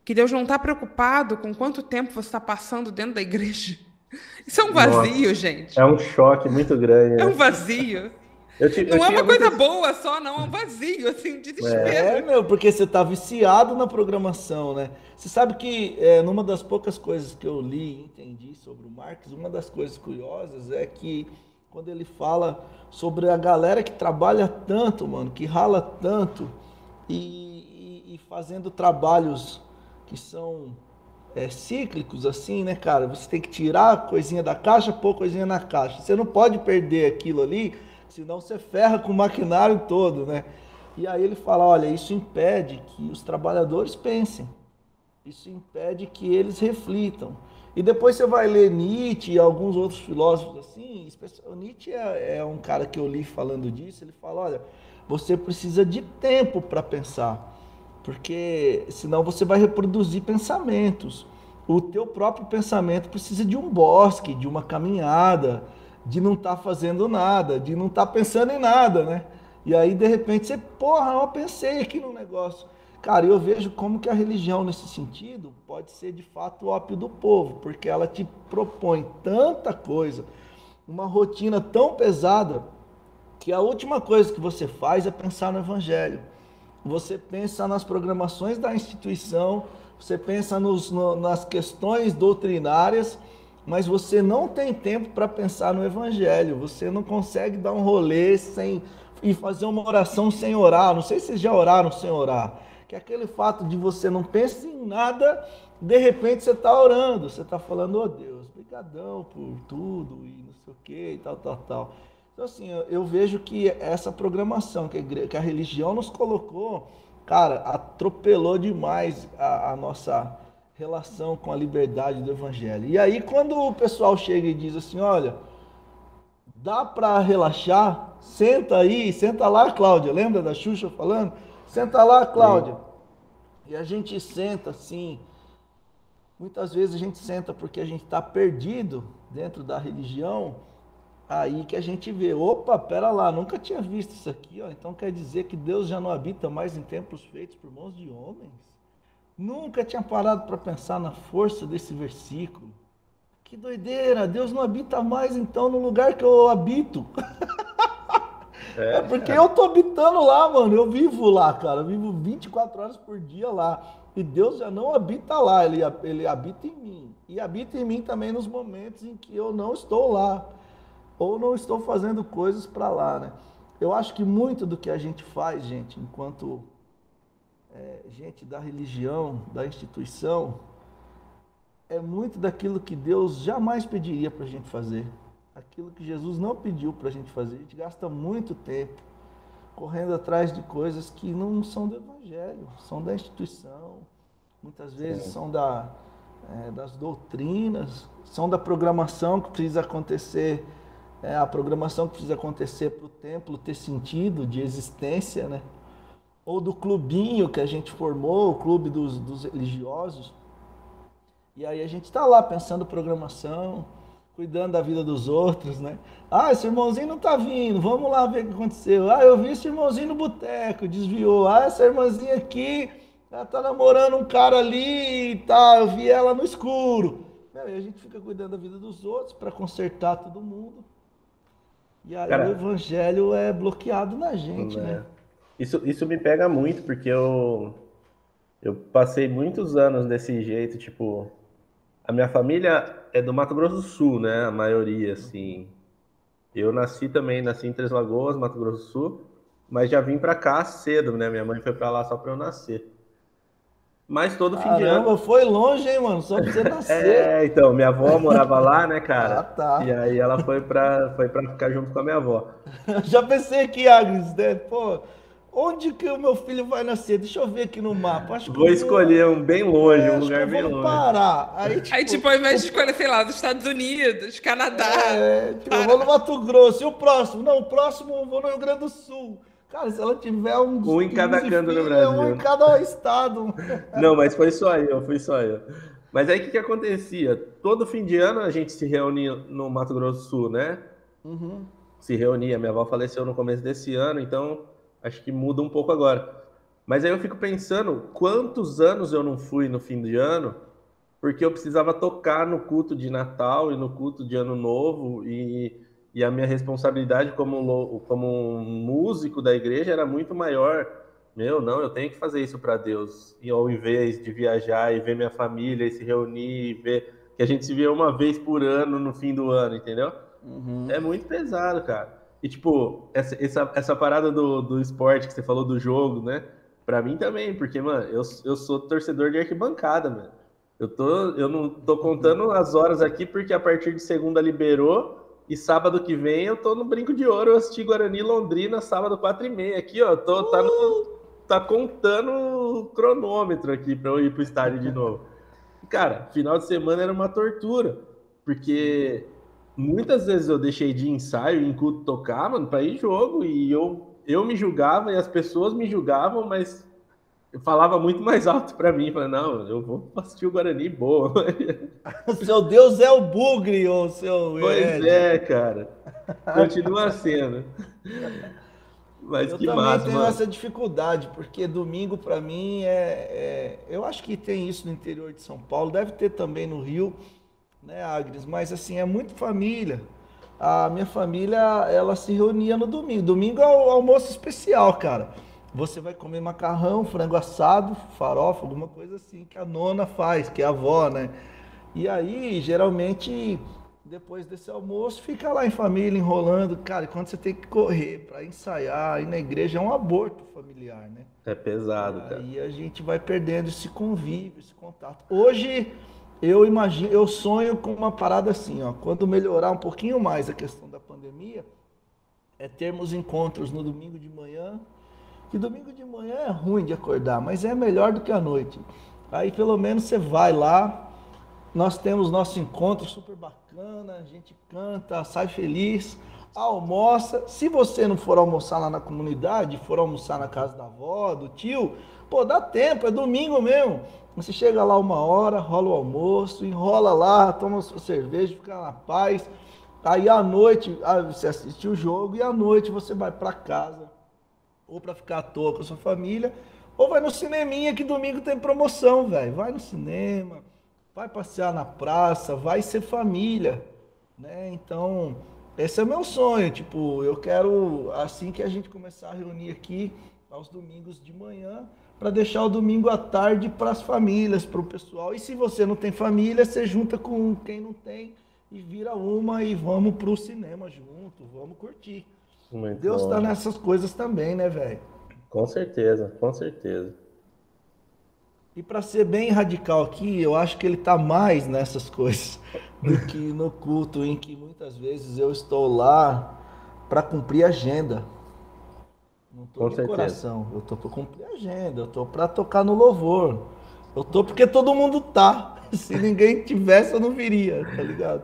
que Deus não está preocupado com quanto tempo você está passando dentro da igreja. Isso é um vazio, Nossa, gente. É um choque muito grande. É um né? vazio. Te, não é uma coisa muitas... boa só, não, é um vazio, assim, desespero. É, meu, porque você tá viciado na programação, né? Você sabe que é, numa das poucas coisas que eu li e entendi sobre o Marx, uma das coisas curiosas é que quando ele fala sobre a galera que trabalha tanto, mano, que rala tanto e, e, e fazendo trabalhos que são é, cíclicos, assim, né, cara? Você tem que tirar a coisinha da caixa, pôr coisinha na caixa. Você não pode perder aquilo ali, senão você ferra com o maquinário todo, né? E aí ele fala, olha, isso impede que os trabalhadores pensem. Isso impede que eles reflitam. E depois você vai ler Nietzsche e alguns outros filósofos assim. Nietzsche é, é um cara que eu li falando disso. Ele fala: olha, você precisa de tempo para pensar, porque senão você vai reproduzir pensamentos. O teu próprio pensamento precisa de um bosque, de uma caminhada, de não estar tá fazendo nada, de não estar tá pensando em nada, né? E aí, de repente, você, porra, eu pensei aqui no negócio. Cara, eu vejo como que a religião, nesse sentido, pode ser de fato o ópio do povo, porque ela te propõe tanta coisa, uma rotina tão pesada, que a última coisa que você faz é pensar no evangelho. Você pensa nas programações da instituição, você pensa nos, no, nas questões doutrinárias, mas você não tem tempo para pensar no evangelho. Você não consegue dar um rolê sem e fazer uma oração sem orar. Não sei se vocês já oraram sem orar que é aquele fato de você não pensar em nada, de repente você está orando, você está falando, oh Deus, brigadão por tudo e não sei o que e tal, tal, tal. Então assim, eu, eu vejo que essa programação que a, igreja, que a, religião nos colocou, cara, atropelou demais a, a nossa relação com a liberdade do evangelho. E aí quando o pessoal chega e diz assim, olha, dá para relaxar? Senta aí, senta lá, Cláudia. Lembra da Xuxa falando? Senta lá, Cláudia. E a gente senta assim. Muitas vezes a gente senta porque a gente está perdido dentro da religião. Aí que a gente vê, opa, pera lá, nunca tinha visto isso aqui, ó. Então quer dizer que Deus já não habita mais em templos feitos por mãos de homens? Nunca tinha parado para pensar na força desse versículo. Que doideira, Deus não habita mais então no lugar que eu habito. É, é porque é. eu tô habitando lá, mano. Eu vivo lá, cara. Eu vivo 24 horas por dia lá. E Deus já não habita lá, ele, ele habita em mim. E habita em mim também nos momentos em que eu não estou lá. Ou não estou fazendo coisas para lá, né? Eu acho que muito do que a gente faz, gente, enquanto é, gente da religião, da instituição, é muito daquilo que Deus jamais pediria para a gente fazer aquilo que Jesus não pediu para a gente fazer. A gente gasta muito tempo correndo atrás de coisas que não são do Evangelho, são da instituição, muitas vezes Sim. são da, é, das doutrinas, são da programação que precisa acontecer, é, a programação que precisa acontecer para o templo ter sentido de existência, né? Ou do clubinho que a gente formou, o clube dos, dos religiosos. E aí a gente está lá pensando programação, cuidando da vida dos outros, né? Ah, esse irmãozinho não tá vindo, vamos lá ver o que aconteceu. Ah, eu vi esse irmãozinho no boteco, desviou. Ah, essa irmãzinha aqui, ela tá namorando um cara ali e tá, eu vi ela no escuro. E aí a gente fica cuidando da vida dos outros para consertar todo mundo. E aí cara, o evangelho é bloqueado na gente, é. Isso, isso me pega muito, porque eu, eu passei muitos anos desse jeito, tipo, a minha família é do Mato Grosso do Sul, né? A maioria, assim. Eu nasci também, nasci em Três Lagoas, Mato Grosso do Sul, mas já vim para cá cedo, né? Minha mãe foi para lá só para eu nascer. Mas todo Caramba, fim de ano. foi longe, hein, mano? Só pra você nascer. é, então, minha avó morava lá, né, cara? Ah, tá. E aí ela foi pra, foi pra ficar junto com a minha avó. Já pensei aqui, Agnes, né? Pô, Onde que o meu filho vai nascer? Deixa eu ver aqui no mapa. Acho vou escolher um bem longe, é, um lugar bem longe. parar. Aí, tipo, Aí, tipo, ao invés de escolher, sei lá, dos Estados Unidos, Canadá. É, tipo, eu vou no Mato Grosso. E o próximo? Não, o próximo eu vou no Rio Grande do Sul. Cara, se ela tiver um. Um em cada canto do Brasil. Um em cada estado. Não, mas foi só eu, foi só eu. Mas aí o que, que acontecia? Todo fim de ano a gente se reunia no Mato Grosso do Sul, né? Uhum. Se reunia. Minha avó faleceu no começo desse ano, então Acho que muda um pouco agora. Mas aí eu fico pensando quantos anos eu não fui no fim de ano, porque eu precisava tocar no culto de Natal e no culto de Ano Novo, e, e a minha responsabilidade como, como um músico da igreja era muito maior. Meu, não, eu tenho que fazer isso para Deus. E ao invés de viajar e ver minha família e se reunir e ver que a gente se vê uma vez por ano no fim do ano, entendeu? Uhum. É muito pesado, cara. E, tipo, essa, essa, essa parada do, do esporte que você falou do jogo, né? Pra mim também, porque, mano, eu, eu sou torcedor de arquibancada, mano. Eu, tô, eu não tô contando as horas aqui porque a partir de segunda liberou e sábado que vem eu tô no Brinco de Ouro, eu assisti Guarani Londrina, sábado 4 e meia. Aqui, ó, tô, tá, no, tá contando o cronômetro aqui pra eu ir pro estádio de novo. Cara, final de semana era uma tortura, porque muitas vezes eu deixei de ensaio em culto tocar, mano, para ir jogo e eu eu me julgava e as pessoas me julgavam, mas eu falava muito mais alto para mim, falando, não, eu vou assistir o Guarani boa. seu Deus é o bugre, ou seu Pois é, cara. Continua sendo. Mas eu que também massa, tenho mano. essa dificuldade, porque domingo para mim é, é, Eu acho que tem isso no interior de São Paulo, deve ter também no Rio, né, Agnes? Mas assim, é muito família. A minha família, ela se reunia no domingo. Domingo é o almoço especial, cara. Você vai comer macarrão, frango assado, farofa, alguma coisa assim que a nona faz, que é a avó, né? E aí, geralmente, depois desse almoço, fica lá em família, enrolando. Cara, e quando você tem que correr para ensaiar, ir na igreja é um aborto familiar, né? É pesado, cara. Aí a gente vai perdendo esse convívio, esse contato. Hoje eu imagino, eu sonho com uma parada assim, ó, quando melhorar um pouquinho mais a questão da pandemia, é termos encontros no domingo de manhã, que domingo de manhã é ruim de acordar, mas é melhor do que a noite. Aí pelo menos você vai lá, nós temos nosso encontro super bacana, a gente canta, sai feliz, almoça. Se você não for almoçar lá na comunidade, for almoçar na casa da avó, do tio, pô, dá tempo, é domingo mesmo. Você chega lá uma hora, rola o almoço, enrola lá, toma sua cerveja, fica na paz. Aí à noite ah, você assiste o jogo e à noite você vai para casa, ou para ficar à toa com a sua família, ou vai no cineminha que domingo tem promoção, velho. Vai no cinema, vai passear na praça, vai ser família, né? Então, esse é meu sonho, tipo, eu quero assim que a gente começar a reunir aqui aos domingos de manhã, para deixar o domingo à tarde para as famílias, para o pessoal. E se você não tem família, você junta com quem não tem e vira uma e vamos para o cinema junto, vamos curtir. Muito Deus está nessas coisas também, né, velho? Com certeza, com certeza. E para ser bem radical aqui, eu acho que ele está mais nessas coisas do que no culto, em que muitas vezes eu estou lá para cumprir agenda. Não tô Com de certeza. coração. Eu tô para cumprir a agenda. Eu tô para tocar no louvor. Eu tô porque todo mundo tá. Se ninguém tivesse, eu não viria, tá ligado?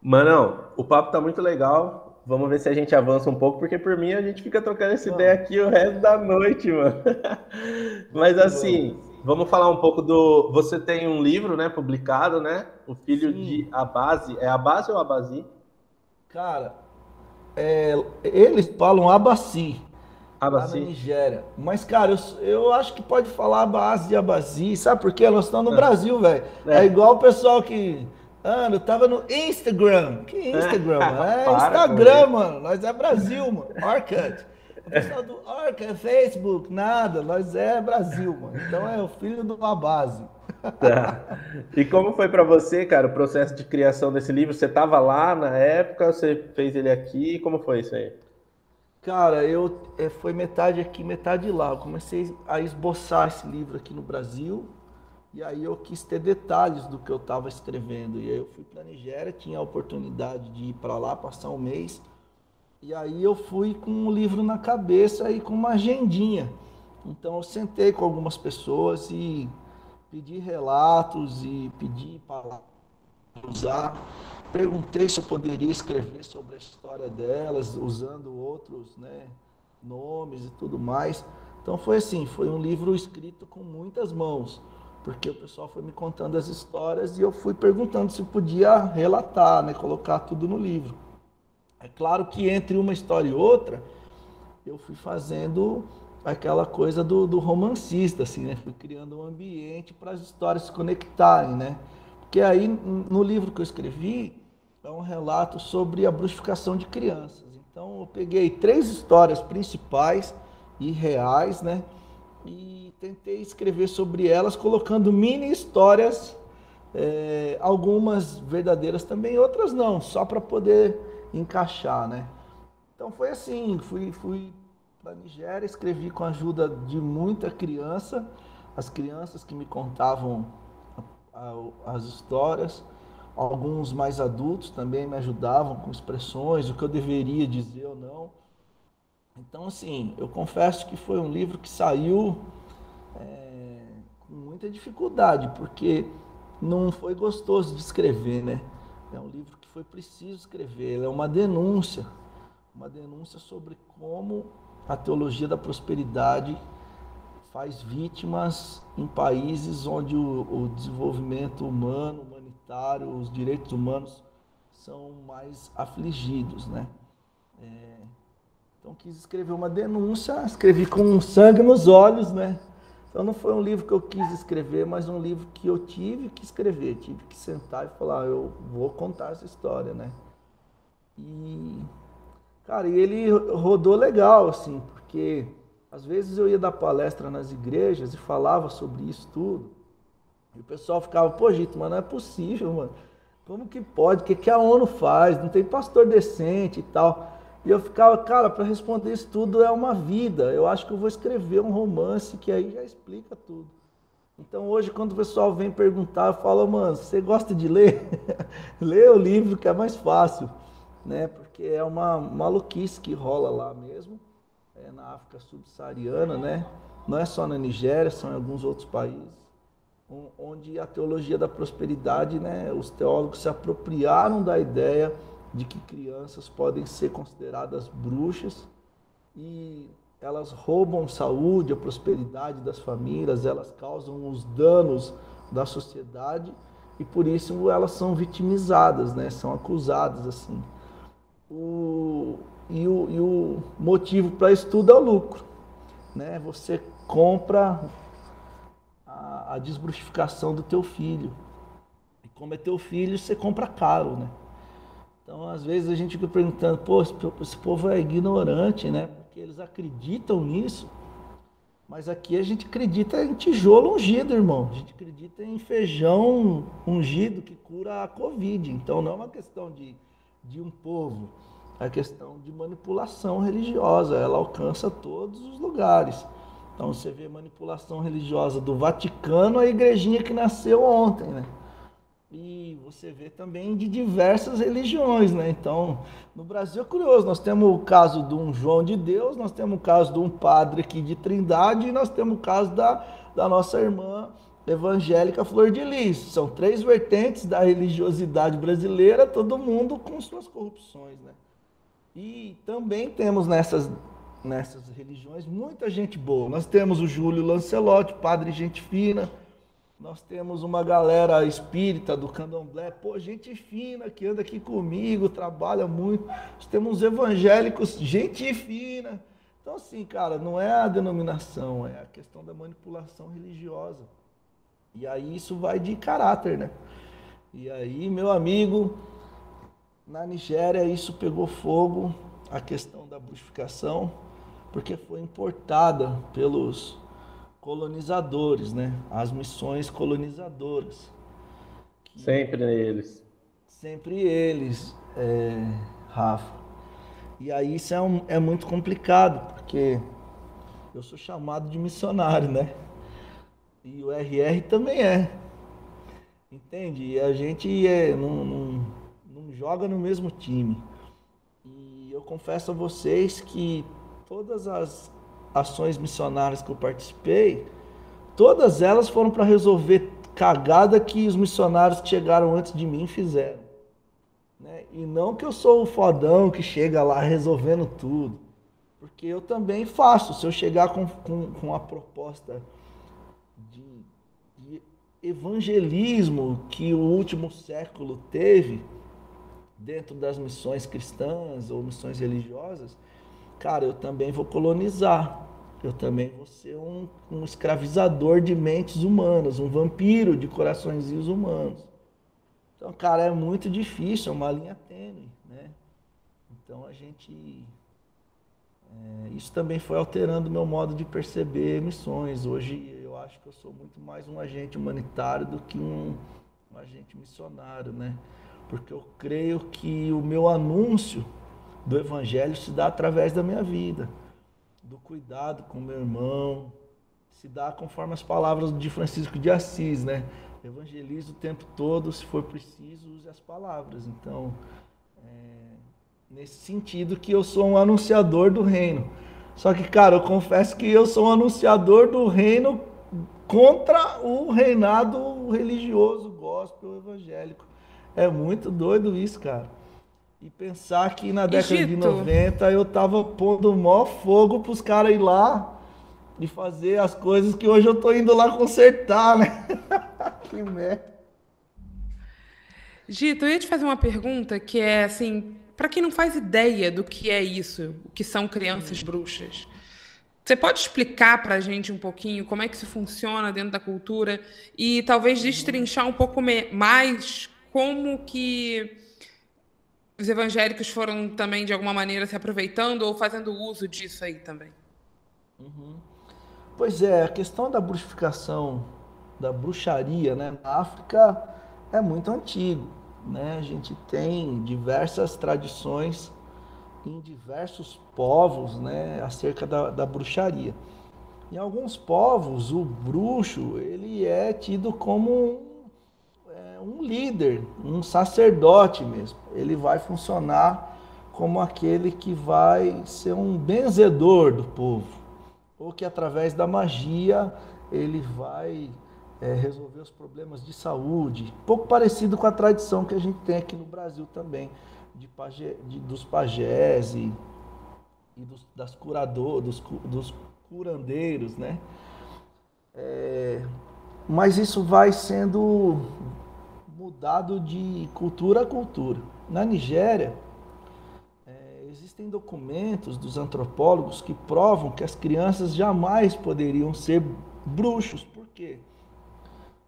Manão, o papo tá muito legal. Vamos ver se a gente avança um pouco, porque por mim a gente fica trocando essa ideia aqui o resto da noite, mano. Mas assim, vamos falar um pouco do. Você tem um livro, né, publicado, né? O Filho Sim. de Abase. É Abase ou Abazi? Cara, é... eles falam Abaci. Abaci. Na Nigéria. Mas, cara, eu, eu acho que pode falar a base de Abaci. Sabe por quê? Nós estamos no é. Brasil, velho. É. é. igual o pessoal que. Ah, eu tava no Instagram. Que Instagram, mano? É Instagram, mano. Nós é Brasil, mano. Orkut. O pessoal do Orkut, Facebook, nada. Nós é Brasil, mano. Então é o filho de uma base. Tá. E como foi para você, cara, o processo de criação desse livro? Você tava lá na época, você fez ele aqui? Como foi isso aí? Cara, eu é, foi metade aqui, metade lá. Eu comecei a esboçar esse livro aqui no Brasil e aí eu quis ter detalhes do que eu estava escrevendo. E aí eu fui para a Nigéria, tinha a oportunidade de ir para lá, passar um mês. E aí eu fui com um livro na cabeça e com uma agendinha. Então eu sentei com algumas pessoas e pedi relatos e pedi para usar perguntei se eu poderia escrever sobre a história delas, usando outros né, nomes e tudo mais. Então foi assim, foi um livro escrito com muitas mãos, porque o pessoal foi me contando as histórias e eu fui perguntando se podia relatar, né, colocar tudo no livro. É claro que entre uma história e outra, eu fui fazendo aquela coisa do, do romancista, assim, né? Fui criando um ambiente para as histórias se conectarem, né? Porque aí, no livro que eu escrevi, é um relato sobre a bruxificação de crianças. Então eu peguei três histórias principais e reais, né? E tentei escrever sobre elas, colocando mini histórias, é, algumas verdadeiras também, outras não, só para poder encaixar, né? Então foi assim, fui, fui para a Nigéria, escrevi com a ajuda de muita criança, as crianças que me contavam as histórias, alguns mais adultos também me ajudavam com expressões, o que eu deveria dizer ou não. Então, assim, eu confesso que foi um livro que saiu é, com muita dificuldade, porque não foi gostoso de escrever, né? É um livro que foi preciso escrever, ele é uma denúncia, uma denúncia sobre como a teologia da prosperidade faz vítimas em países onde o, o desenvolvimento humano, humanitário, os direitos humanos são mais afligidos, né? É, então quis escrever uma denúncia, escrevi com sangue nos olhos, né? Então não foi um livro que eu quis escrever, mas um livro que eu tive que escrever, tive que sentar e falar, eu vou contar essa história, né? E cara, e ele rodou legal assim, porque às vezes eu ia dar palestra nas igrejas e falava sobre isso tudo. E o pessoal ficava, pô, Gito, mas não é possível, mano. Como que pode? O que, que a ONU faz? Não tem pastor decente e tal. E eu ficava, cara, para responder isso tudo é uma vida. Eu acho que eu vou escrever um romance que aí já explica tudo. Então hoje, quando o pessoal vem perguntar, eu falo, mano, você gosta de ler? Lê o livro que é mais fácil, né? Porque é uma maluquice que rola lá mesmo, é na África subsaariana, né? Não é só na Nigéria, são em alguns outros países, onde a teologia da prosperidade, né? Os teólogos se apropriaram da ideia de que crianças podem ser consideradas bruxas e elas roubam saúde, a prosperidade das famílias, elas causam os danos da sociedade e por isso elas são vitimizadas, né? São acusadas assim. O, e, o, e o motivo para isso tudo é o lucro, né? Você compra a, desbruxificação do teu filho. E como é teu filho, você compra caro, né? Então, às vezes a gente fica perguntando, pô, esse povo é ignorante, né? Porque eles acreditam nisso. Mas aqui a gente acredita em tijolo ungido, irmão. A gente acredita em feijão ungido que cura a Covid. Então não é uma questão de, de um povo, é questão de manipulação religiosa. Ela alcança todos os lugares. Então você vê manipulação religiosa do Vaticano à igrejinha que nasceu ontem, né? E você vê também de diversas religiões, né? Então, no Brasil é curioso, nós temos o caso de um João de Deus, nós temos o caso de um padre aqui de Trindade e nós temos o caso da, da nossa irmã evangélica Flor de Lis. São três vertentes da religiosidade brasileira, todo mundo com suas corrupções, né? E também temos nessas, nessas religiões muita gente boa. Nós temos o Júlio Lancelotti, padre gente fina, nós temos uma galera espírita do candomblé, pô, gente fina que anda aqui comigo, trabalha muito. Nós temos evangélicos, gente fina. Então, assim, cara, não é a denominação, é a questão da manipulação religiosa. E aí isso vai de caráter, né? E aí, meu amigo, na Nigéria isso pegou fogo, a questão da bruxificação, porque foi importada pelos colonizadores, né? As missões colonizadoras. Sempre eles. Sempre eles, é, Rafa. E aí isso é, um, é muito complicado, porque eu sou chamado de missionário, né? E o RR também é. Entende? E a gente é, não, não, não joga no mesmo time. E eu confesso a vocês que todas as ações missionárias que eu participei, todas elas foram para resolver cagada que os missionários que chegaram antes de mim fizeram. Né? E não que eu sou o fodão que chega lá resolvendo tudo. Porque eu também faço. Se eu chegar com, com, com a proposta de, de evangelismo que o último século teve dentro das missões cristãs ou missões religiosas, cara, eu também vou colonizar eu também vou ser um, um escravizador de mentes humanas, um vampiro de coraçõezinhos humanos. Então, cara, é muito difícil, é uma linha tênue, né? Então a gente. É, isso também foi alterando o meu modo de perceber missões. Hoje eu acho que eu sou muito mais um agente humanitário do que um, um agente missionário, né? Porque eu creio que o meu anúncio do evangelho se dá através da minha vida, do cuidado com meu irmão, se dá conforme as palavras de Francisco de Assis, né? Evangelize o tempo todo, se for preciso, use as palavras. Então, é, nesse sentido que eu sou um anunciador do reino. Só que, cara, eu confesso que eu sou um anunciador do reino contra o reinado religioso, gospel, evangélico. É muito doido isso, cara. E pensar que na década Egito. de 90 eu tava pondo o maior fogo pros caras ir lá e fazer as coisas que hoje eu tô indo lá consertar, né? que merda. Gito, eu ia te fazer uma pergunta que é assim, para quem não faz ideia do que é isso, o que são crianças bruxas. Você pode explicar para a gente um pouquinho como é que isso funciona dentro da cultura e talvez destrinchar um pouco mais como que os evangélicos foram também de alguma maneira se aproveitando ou fazendo uso disso aí também? Uhum. Pois é, a questão da bruxificação, da bruxaria, né, na África é muito antigo, né? A gente tem diversas tradições em diversos povos, né, acerca da, da bruxaria. Em alguns povos, o bruxo ele é tido como um, um líder, um sacerdote mesmo. Ele vai funcionar como aquele que vai ser um benzedor do povo ou que através da magia ele vai é, resolver os problemas de saúde, pouco parecido com a tradição que a gente tem aqui no Brasil também, de, pajé, de dos pajés e, e dos, das curador, dos, dos curandeiros, né? É, mas isso vai sendo mudado de cultura a cultura. Na Nigéria, Existem documentos dos antropólogos que provam que as crianças jamais poderiam ser bruxos. Por quê?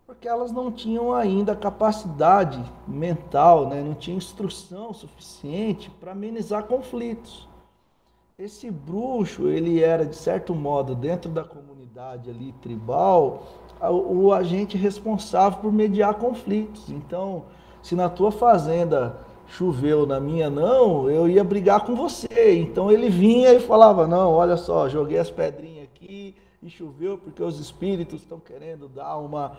Porque elas não tinham ainda capacidade mental, né? não tinham instrução suficiente para amenizar conflitos. Esse bruxo, ele era, de certo modo, dentro da comunidade ali tribal, o agente responsável por mediar conflitos. Então, se na tua fazenda choveu na minha não, eu ia brigar com você. Então ele vinha e falava: Não, olha só, joguei as pedrinhas aqui e choveu porque os espíritos estão querendo dar uma.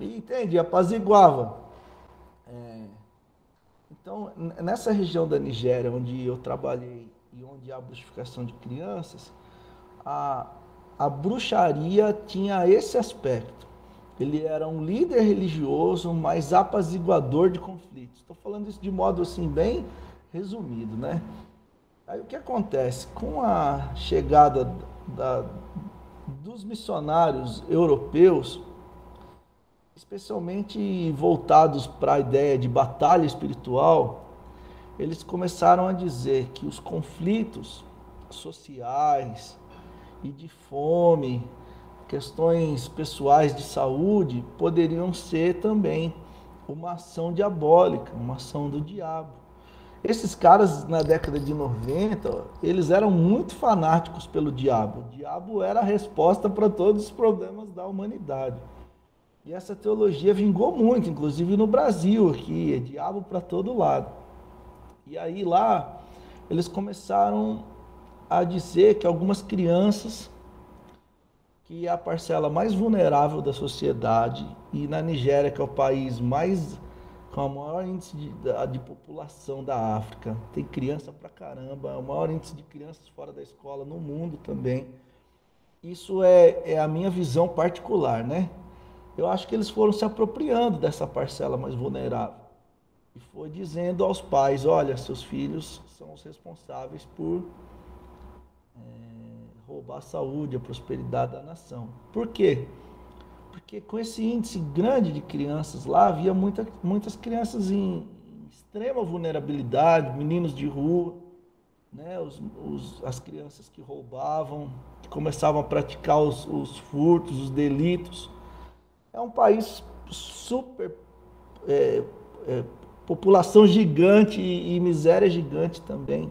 Entende? Apaziguava. É... Então, nessa região da Nigéria, onde eu trabalhei e onde há bruxificação de crianças, a, a bruxaria tinha esse aspecto. Ele era um líder religioso, mas apaziguador de conflitos. Estou falando isso de modo assim bem resumido, né? Aí o que acontece com a chegada da, dos missionários europeus, especialmente voltados para a ideia de batalha espiritual, eles começaram a dizer que os conflitos sociais e de fome questões pessoais de saúde poderiam ser também uma ação diabólica, uma ação do diabo. Esses caras na década de 90, eles eram muito fanáticos pelo diabo. O diabo era a resposta para todos os problemas da humanidade. E essa teologia vingou muito, inclusive no Brasil aqui, é diabo para todo lado. E aí lá eles começaram a dizer que algumas crianças que é a parcela mais vulnerável da sociedade, e na Nigéria, que é o país mais com o maior índice de, de, população da África, tem criança pra caramba, é o maior índice de crianças fora da escola no mundo também. Isso é, é a minha visão particular, né? Eu acho que eles foram se apropriando dessa parcela mais vulnerável e foi dizendo aos pais: olha, seus filhos são os responsáveis por roubar a saúde, a prosperidade da nação. Por quê? Porque com esse índice grande de crianças lá, havia muita, muitas crianças em extrema vulnerabilidade, meninos de rua, né? Os, os, as crianças que roubavam, que começavam a praticar os, os furtos, os delitos. É um país super é, é, população gigante e, e miséria gigante também.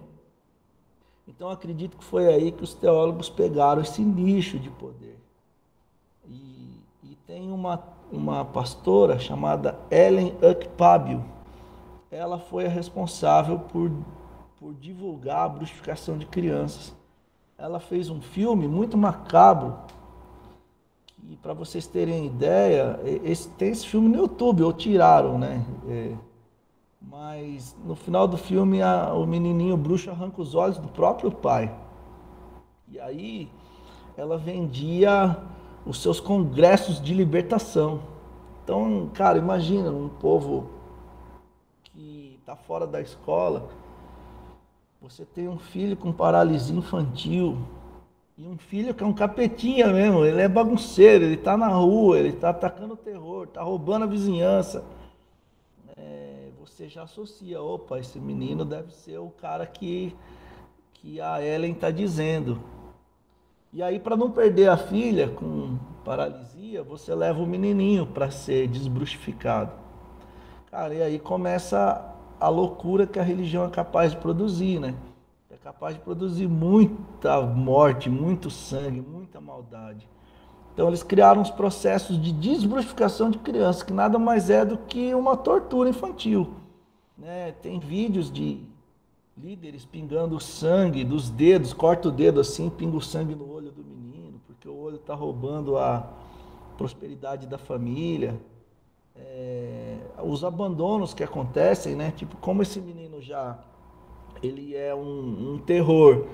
Então acredito que foi aí que os teólogos pegaram esse nicho de poder. E, e tem uma, uma pastora chamada Ellen Ukpabio. Ela foi a responsável por, por divulgar a bruxificação de crianças. Ela fez um filme muito macabro. E para vocês terem ideia, esse, tem esse filme no YouTube, ou tiraram, né? É, mas no final do filme, a, o menininho bruxo arranca os olhos do próprio pai. E aí ela vendia os seus congressos de libertação. Então, cara, imagina um povo que está fora da escola, você tem um filho com paralisia infantil e um filho que é um capetinha mesmo, ele é bagunceiro, ele está na rua, ele está atacando o terror, está roubando a vizinhança você já associa, opa, esse menino deve ser o cara que, que a Ellen está dizendo. E aí, para não perder a filha com paralisia, você leva o menininho para ser desbruxificado. Cara, e aí começa a loucura que a religião é capaz de produzir, né? É capaz de produzir muita morte, muito sangue, muita maldade. Então eles criaram os processos de desbruxificação de crianças, que nada mais é do que uma tortura infantil. Né? Tem vídeos de líderes pingando sangue dos dedos, corta o dedo assim, pinga o sangue no olho do menino, porque o olho está roubando a prosperidade da família. É, os abandonos que acontecem, né? Tipo, como esse menino já ele é um, um terror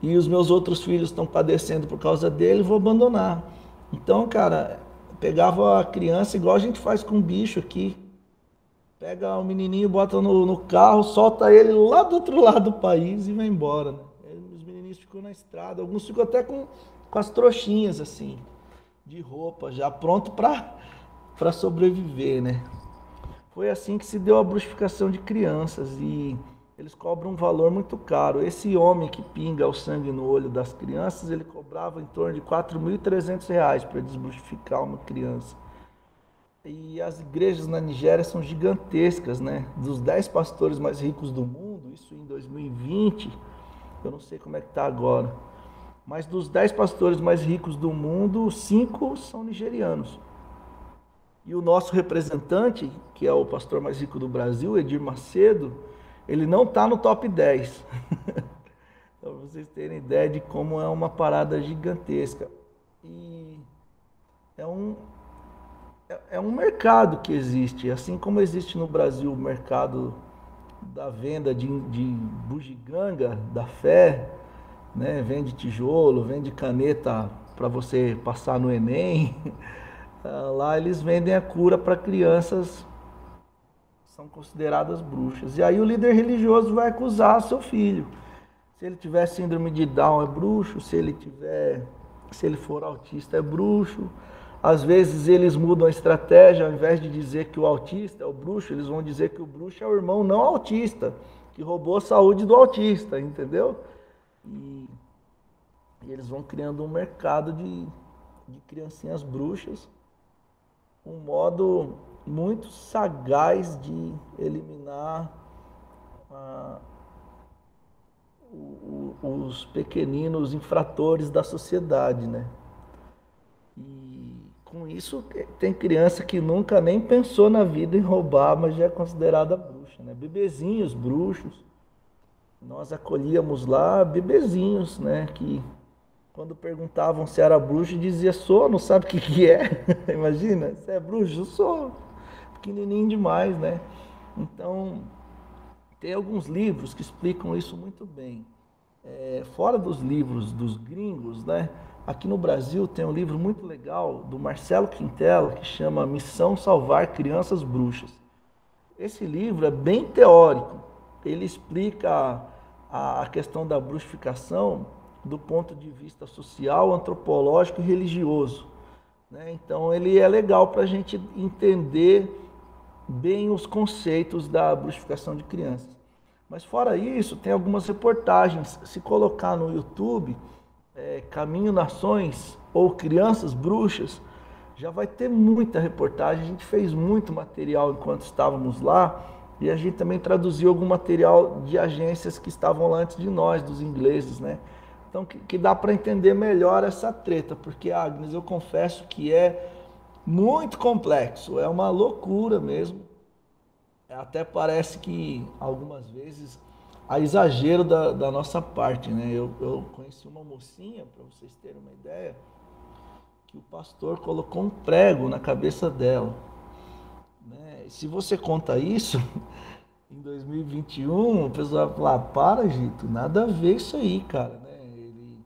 e os meus outros filhos estão padecendo por causa dele, vou abandonar. Então, cara, pegava a criança igual a gente faz com o bicho aqui. Pega o menininho, bota no, no, carro, solta ele lá do outro lado do país e vai embora. Né? Os menininhos ficam na estrada, alguns ficam até com, com as trouxinhas assim, de roupa, já pronto para sobreviver, né? Foi assim que se deu a bruxificação de crianças e eles cobram um valor muito caro. Esse homem que pinga o sangue no olho das crianças, ele cobrava em torno de R$ 4.300 para desbruxificar uma criança. E as igrejas na Nigéria são gigantescas, né? Dos 10 pastores mais ricos do mundo, isso em 2020, eu não sei como é que está agora, mas dos 10 pastores mais ricos do mundo, cinco são nigerianos. E o nosso representante, que é o pastor mais rico do Brasil, Edir Macedo, ele não está no top 10. Para vocês terem ideia de como é uma parada gigantesca. E é um, é, é um mercado que existe, assim como existe no Brasil o mercado da venda de, de bugiganga, da fé, né? vende tijolo, vende caneta para você passar no Enem. Ah, lá eles vendem a cura para crianças são consideradas bruxas. E aí o líder religioso vai acusar seu filho. Se ele tiver síndrome de Down é bruxo, se ele tiver, se ele for autista é bruxo. Às vezes eles mudam a estratégia, ao invés de dizer que o autista é o bruxo, eles vão dizer que o bruxo é o irmão não autista, que roubou a saúde do autista, entendeu? E, e eles vão criando um mercado de, de criancinhas bruxas, um modo muito sagaz de eliminar os pequeninos infratores da sociedade, né? Com isso, tem criança que nunca nem pensou na vida em roubar, mas já é considerada bruxa, né? Bebezinhos bruxos. Nós acolhíamos lá bebezinhos, né? Que quando perguntavam se era bruxo, dizia sou, não sabe o que, que é. Imagina, você é bruxo? Sou. Pequenininho demais, né? Então, tem alguns livros que explicam isso muito bem. É, fora dos livros dos gringos, né? Aqui no Brasil tem um livro muito legal do Marcelo Quintela que chama Missão Salvar Crianças Bruxas. Esse livro é bem teórico. Ele explica a, a questão da bruxificação do ponto de vista social, antropológico e religioso. Né? Então ele é legal para a gente entender bem os conceitos da bruxificação de crianças. Mas fora isso, tem algumas reportagens. Se colocar no YouTube, é, Caminho Nações ou Crianças Bruxas, já vai ter muita reportagem. A gente fez muito material enquanto estávamos lá e a gente também traduziu algum material de agências que estavam lá antes de nós, dos ingleses, né? Então, que, que dá para entender melhor essa treta, porque, Agnes, eu confesso que é muito complexo, é uma loucura mesmo. Até parece que algumas vezes há exagero da, da nossa parte, né? Eu, eu conheci uma mocinha, para vocês terem uma ideia, que o pastor colocou um prego na cabeça dela. Né? Se você conta isso, em 2021, o pessoal vai falar, para, Gito, nada a ver isso aí, cara. Né? Ele,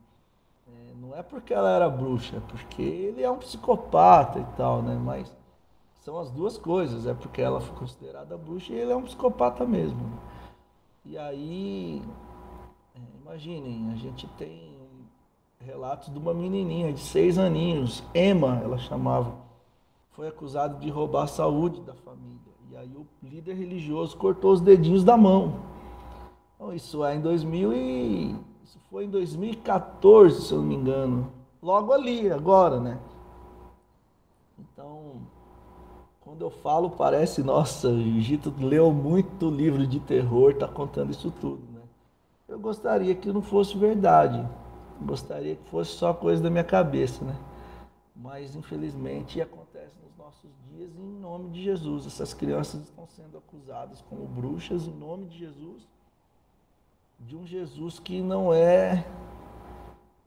é, não é porque ela era bruxa, é porque ele é um psicopata e tal, né? Mas são as duas coisas, é porque ela foi considerada bruxa e ele é um psicopata mesmo. E aí, é, imaginem, a gente tem relatos de uma menininha de seis aninhos, Emma, ela chamava, foi acusada de roubar a saúde da família. E aí o líder religioso cortou os dedinhos da mão. Então, isso é em 2000 e isso foi em 2014, se eu não me engano. Logo ali, agora, né? Então, quando eu falo, parece, nossa, o Gito leu muito livro de terror, tá contando isso tudo, né? Eu gostaria que não fosse verdade. Gostaria que fosse só coisa da minha cabeça, né? Mas infelizmente acontece nos nossos dias em nome de Jesus. Essas crianças estão sendo acusadas como bruxas em nome de Jesus, de um Jesus que não é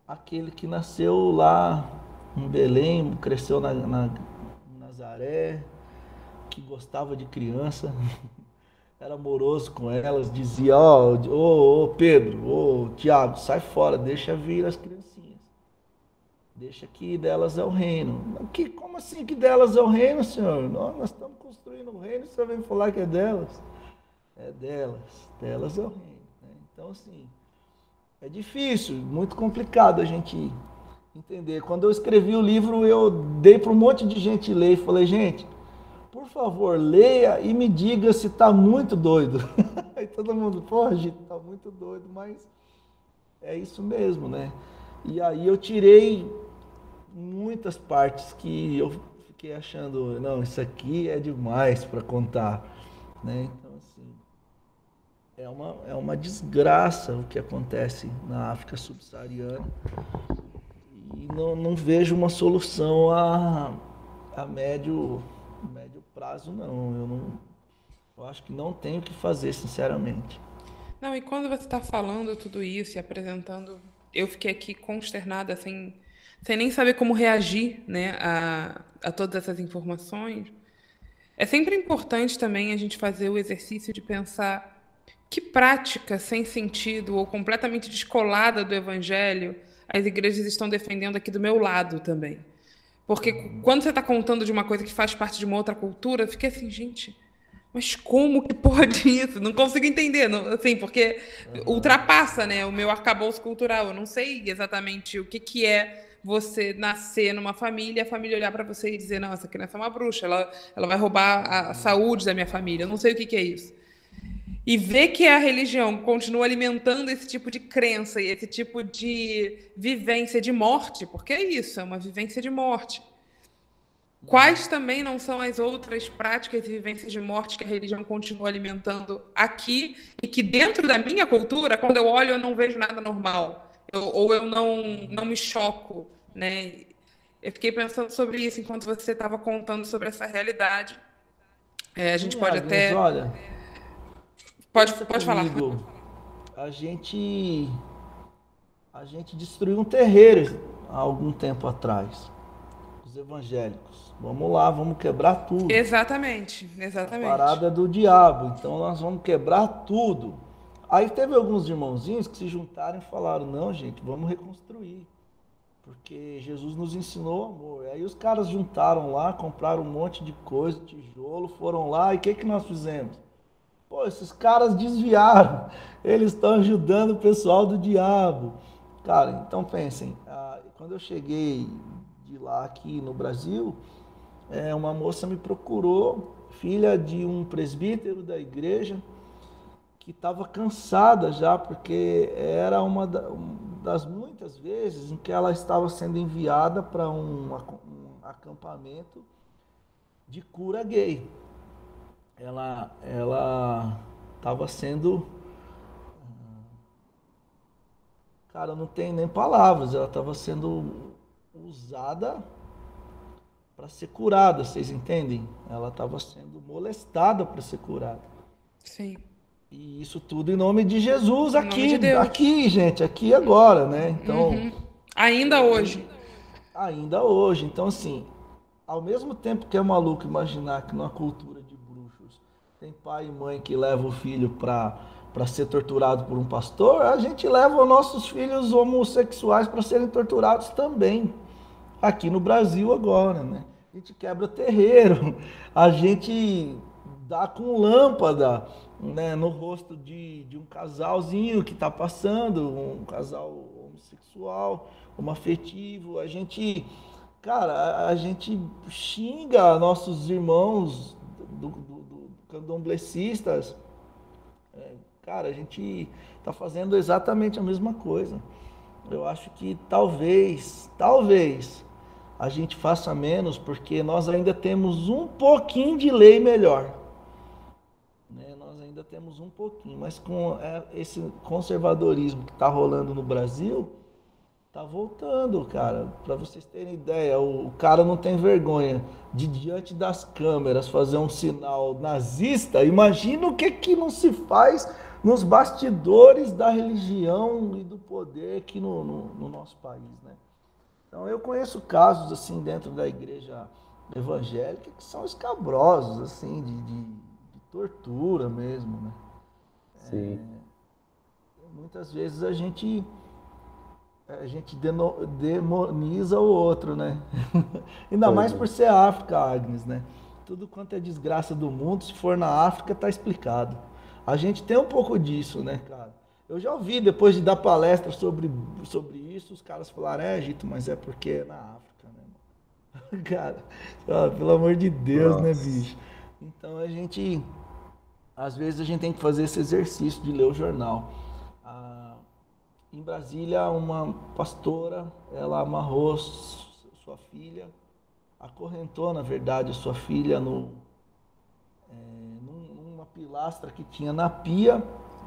aquele que nasceu lá em Belém, cresceu na, na Nazaré, que gostava de criança. era amoroso com elas, dizia, ó, oh, ô, oh, Pedro, ô, oh, Tiago, sai fora, deixa vir as criancinhas. Deixa que delas é o reino. Que, como assim que delas é o reino, senhor? Nós, nós estamos construindo o reino, você vem falar que é delas? É delas, delas é o reino. Né? Então, assim, é difícil, muito complicado a gente entender. Quando eu escrevi o livro, eu dei para um monte de gente ler e falei, gente, por favor, leia e me diga se está muito doido. Aí todo mundo, pô, gente, está muito doido, mas é isso mesmo, né? E aí eu tirei muitas partes que eu fiquei achando, não, isso aqui é demais para contar, né? Então, assim, é uma, é uma desgraça o que acontece na África subsaariana e não, não vejo uma solução a, a médio prazo, não. Eu não. Eu acho que não tenho o que fazer, sinceramente. Não, e quando você está falando tudo isso e apresentando, eu fiquei aqui consternada, sem, sem nem saber como reagir né, a, a todas essas informações. É sempre importante também a gente fazer o exercício de pensar que prática sem sentido ou completamente descolada do evangelho as igrejas estão defendendo aqui do meu lado também. Porque quando você está contando de uma coisa que faz parte de uma outra cultura, eu fiquei assim, gente, mas como que pode isso? Não consigo entender, não, assim, porque uhum. ultrapassa né, o meu arcabouço cultural. Eu não sei exatamente o que, que é você nascer numa família, a família olhar para você e dizer, não, essa criança é uma bruxa, ela, ela vai roubar a saúde da minha família. Eu não sei o que, que é isso e ver que a religião continua alimentando esse tipo de crença e esse tipo de vivência de morte, porque é isso, é uma vivência de morte. Quais também não são as outras práticas e vivências de morte que a religião continua alimentando aqui e que dentro da minha cultura, quando eu olho, eu não vejo nada normal, eu, ou eu não, não me choco, né? Eu fiquei pensando sobre isso enquanto você estava contando sobre essa realidade. É, a gente pode até. Olha Pode, pode falar. A gente, a gente destruiu um terreiro há algum tempo atrás. Os evangélicos. Vamos lá, vamos quebrar tudo. Exatamente, exatamente. A parada do diabo. Então nós vamos quebrar tudo. Aí teve alguns irmãozinhos que se juntaram e falaram: não, gente, vamos reconstruir. Porque Jesus nos ensinou amor. Aí os caras juntaram lá, compraram um monte de coisa, tijolo, foram lá e o que, que nós fizemos? Pô, esses caras desviaram. Eles estão ajudando o pessoal do diabo. Cara, então pensem, ah, quando eu cheguei de lá aqui no Brasil, é, uma moça me procurou, filha de um presbítero da igreja, que estava cansada já, porque era uma das muitas vezes em que ela estava sendo enviada para um, um acampamento de cura gay. Ela ela estava sendo cara, não tem nem palavras, ela estava sendo usada para ser curada, vocês entendem? Ela estava sendo molestada para ser curada. Sim. E isso tudo em nome de Jesus em aqui, de aqui, gente, aqui agora, né? Então, uhum. ainda hoje. Ainda hoje. Então, assim, ao mesmo tempo que é maluco imaginar que numa cultura tem pai e mãe que levam o filho para ser torturado por um pastor, a gente leva os nossos filhos homossexuais para serem torturados também. Aqui no Brasil agora, né? A gente quebra terreiro, a gente dá com lâmpada né, no rosto de, de um casalzinho que está passando, um casal homossexual, homoafetivo. A gente, cara, a gente xinga nossos irmãos do, do candomblecistas. É, cara, a gente está fazendo exatamente a mesma coisa. Eu acho que talvez, talvez, a gente faça menos porque nós ainda temos um pouquinho de lei melhor ainda temos um pouquinho, mas com é, esse conservadorismo que está rolando no Brasil, tá voltando, cara. Para vocês terem ideia, o, o, cara não tem vergonha de diante das câmeras fazer um sinal nazista. Imagina o que que não se faz nos bastidores da religião e do poder aqui no, no, no nosso país, né? Então eu conheço casos assim dentro da igreja evangélica que são escabrosos, assim, de, de tortura mesmo, né? Sim. É, muitas vezes a gente a gente demoniza o outro, né? Ainda mais é. por ser África, Agnes, né? Tudo quanto é desgraça do mundo, se for na África, tá explicado. A gente tem um pouco disso, né, cara? Eu já ouvi, depois de dar palestra sobre, sobre isso, os caras falaram, é, Egito, mas é porque é na África, né? cara, pelo amor de Deus, né, Nossa. né, bicho? Então a gente às vezes a gente tem que fazer esse exercício de ler o jornal. Em Brasília, uma pastora, ela amarrou sua filha, acorrentou, na verdade, sua filha no, é, numa pilastra que tinha na pia,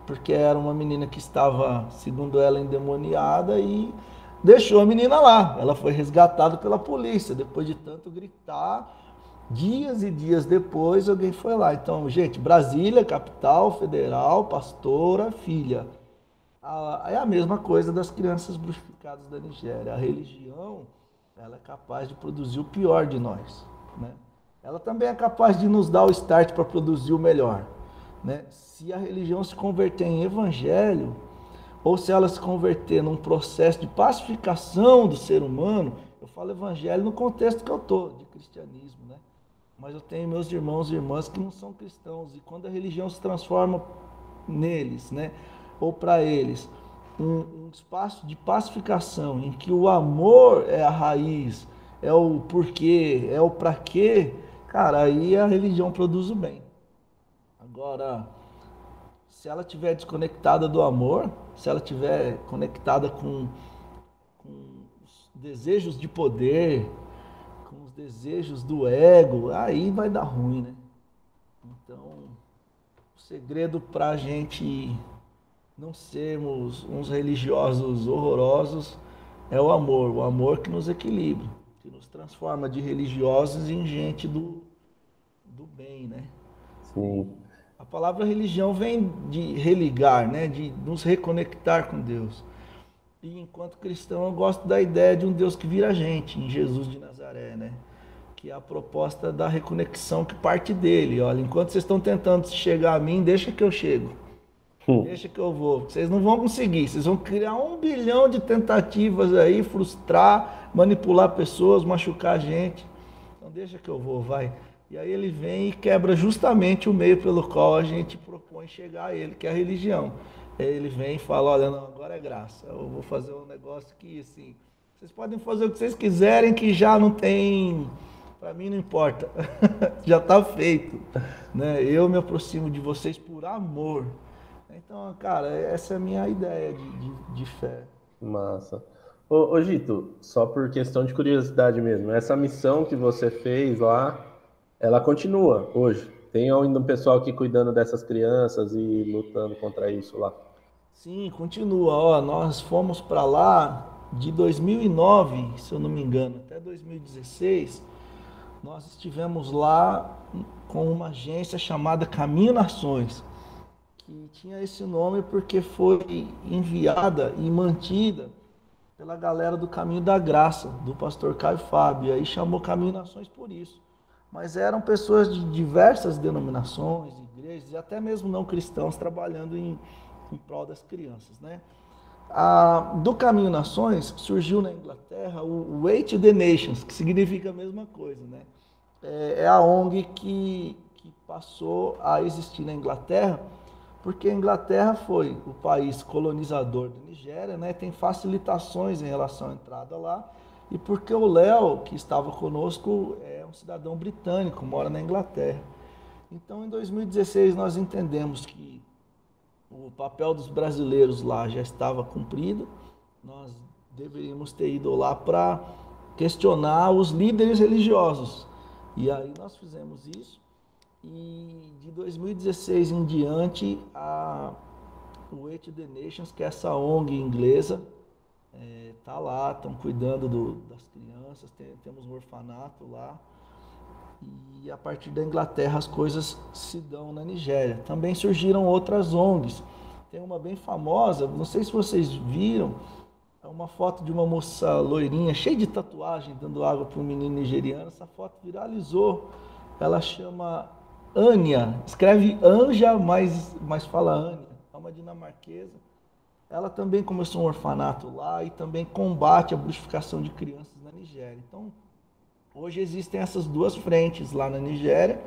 porque era uma menina que estava, segundo ela, endemoniada e deixou a menina lá. Ela foi resgatada pela polícia, depois de tanto gritar Dias e dias depois, alguém foi lá. Então, gente, Brasília, capital federal, pastora, filha. É a mesma coisa das crianças bruxificadas da Nigéria. A religião, ela é capaz de produzir o pior de nós. Né? Ela também é capaz de nos dar o start para produzir o melhor. Né? Se a religião se converter em evangelho, ou se ela se converter num processo de pacificação do ser humano, eu falo evangelho no contexto que eu estou, de cristianismo, né? mas eu tenho meus irmãos e irmãs que não são cristãos. E quando a religião se transforma neles, né, ou para eles, um, um, espaço de pacificação em que o amor é a raiz, é o porquê, é o para quê, cara, aí a religião produz o bem. Agora, se ela estiver desconectada do amor, se ela estiver conectada com, com os desejos de poder, desejos do ego, aí vai dar ruim, né? Então, o segredo para a gente não sermos uns religiosos horrorosos é o amor, o amor que nos equilibra, que nos transforma de religiosos em gente do, do bem, né? Sim. A palavra religião vem de religar, né? De nos reconectar com Deus. E enquanto cristão, eu gosto da ideia de um Deus que vira gente, em Jesus de Nazaré, né? que é a proposta da reconexão que parte dele. Olha, enquanto vocês estão tentando chegar a mim, deixa que eu chego. Hum. Deixa que eu vou. Vocês não vão conseguir. Vocês vão criar um bilhão de tentativas aí, frustrar, manipular pessoas, machucar a gente. Então deixa que eu vou, vai. E aí ele vem e quebra justamente o meio pelo qual a gente propõe chegar a ele, que é a religião. Aí ele vem e fala, olha, não, agora é graça. Eu vou fazer um negócio que, assim, vocês podem fazer o que vocês quiserem, que já não tem para mim não importa, já está feito. Né? Eu me aproximo de vocês por amor. Então, cara, essa é a minha ideia de, de, de fé. Massa. Ô, ô, Gito, só por questão de curiosidade mesmo, essa missão que você fez lá, ela continua hoje? Tem ainda um pessoal aqui cuidando dessas crianças e lutando contra isso lá? Sim, continua. Ó, nós fomos para lá de 2009, se eu não me engano, até 2016. Nós estivemos lá com uma agência chamada Caminho Nações, que tinha esse nome porque foi enviada e mantida pela galera do Caminho da Graça, do pastor Caio Fábio. Aí chamou Caminho Nações por isso. Mas eram pessoas de diversas denominações, igrejas e até mesmo não cristãos trabalhando em, em prol das crianças, né? A, do Caminho Nações surgiu na Inglaterra o Wait the Nations, que significa a mesma coisa, né? É, é a ONG que, que passou a existir na Inglaterra porque a Inglaterra foi o país colonizador da Nigéria, né, tem facilitações em relação à entrada lá, e porque o Léo, que estava conosco, é um cidadão britânico, mora na Inglaterra. Então, em 2016, nós entendemos que o papel dos brasileiros lá já estava cumprido, nós deveríamos ter ido lá para questionar os líderes religiosos. E aí nós fizemos isso. E de 2016 em diante, a Wait the Nations, que é essa ONG inglesa, é, tá lá, estão cuidando do, das crianças, tem, temos um orfanato lá. E a partir da Inglaterra as coisas se dão na Nigéria. Também surgiram outras ONGs. Tem uma bem famosa, não sei se vocês viram, é uma foto de uma moça loirinha, cheia de tatuagem, dando água para um menino nigeriano. Essa foto viralizou. Ela chama Ania, escreve Anja, mas, mas fala Ania, é uma dinamarquesa. Ela também começou um orfanato lá e também combate a bruxificação de crianças na Nigéria. Então, hoje existem essas duas frentes lá na Nigéria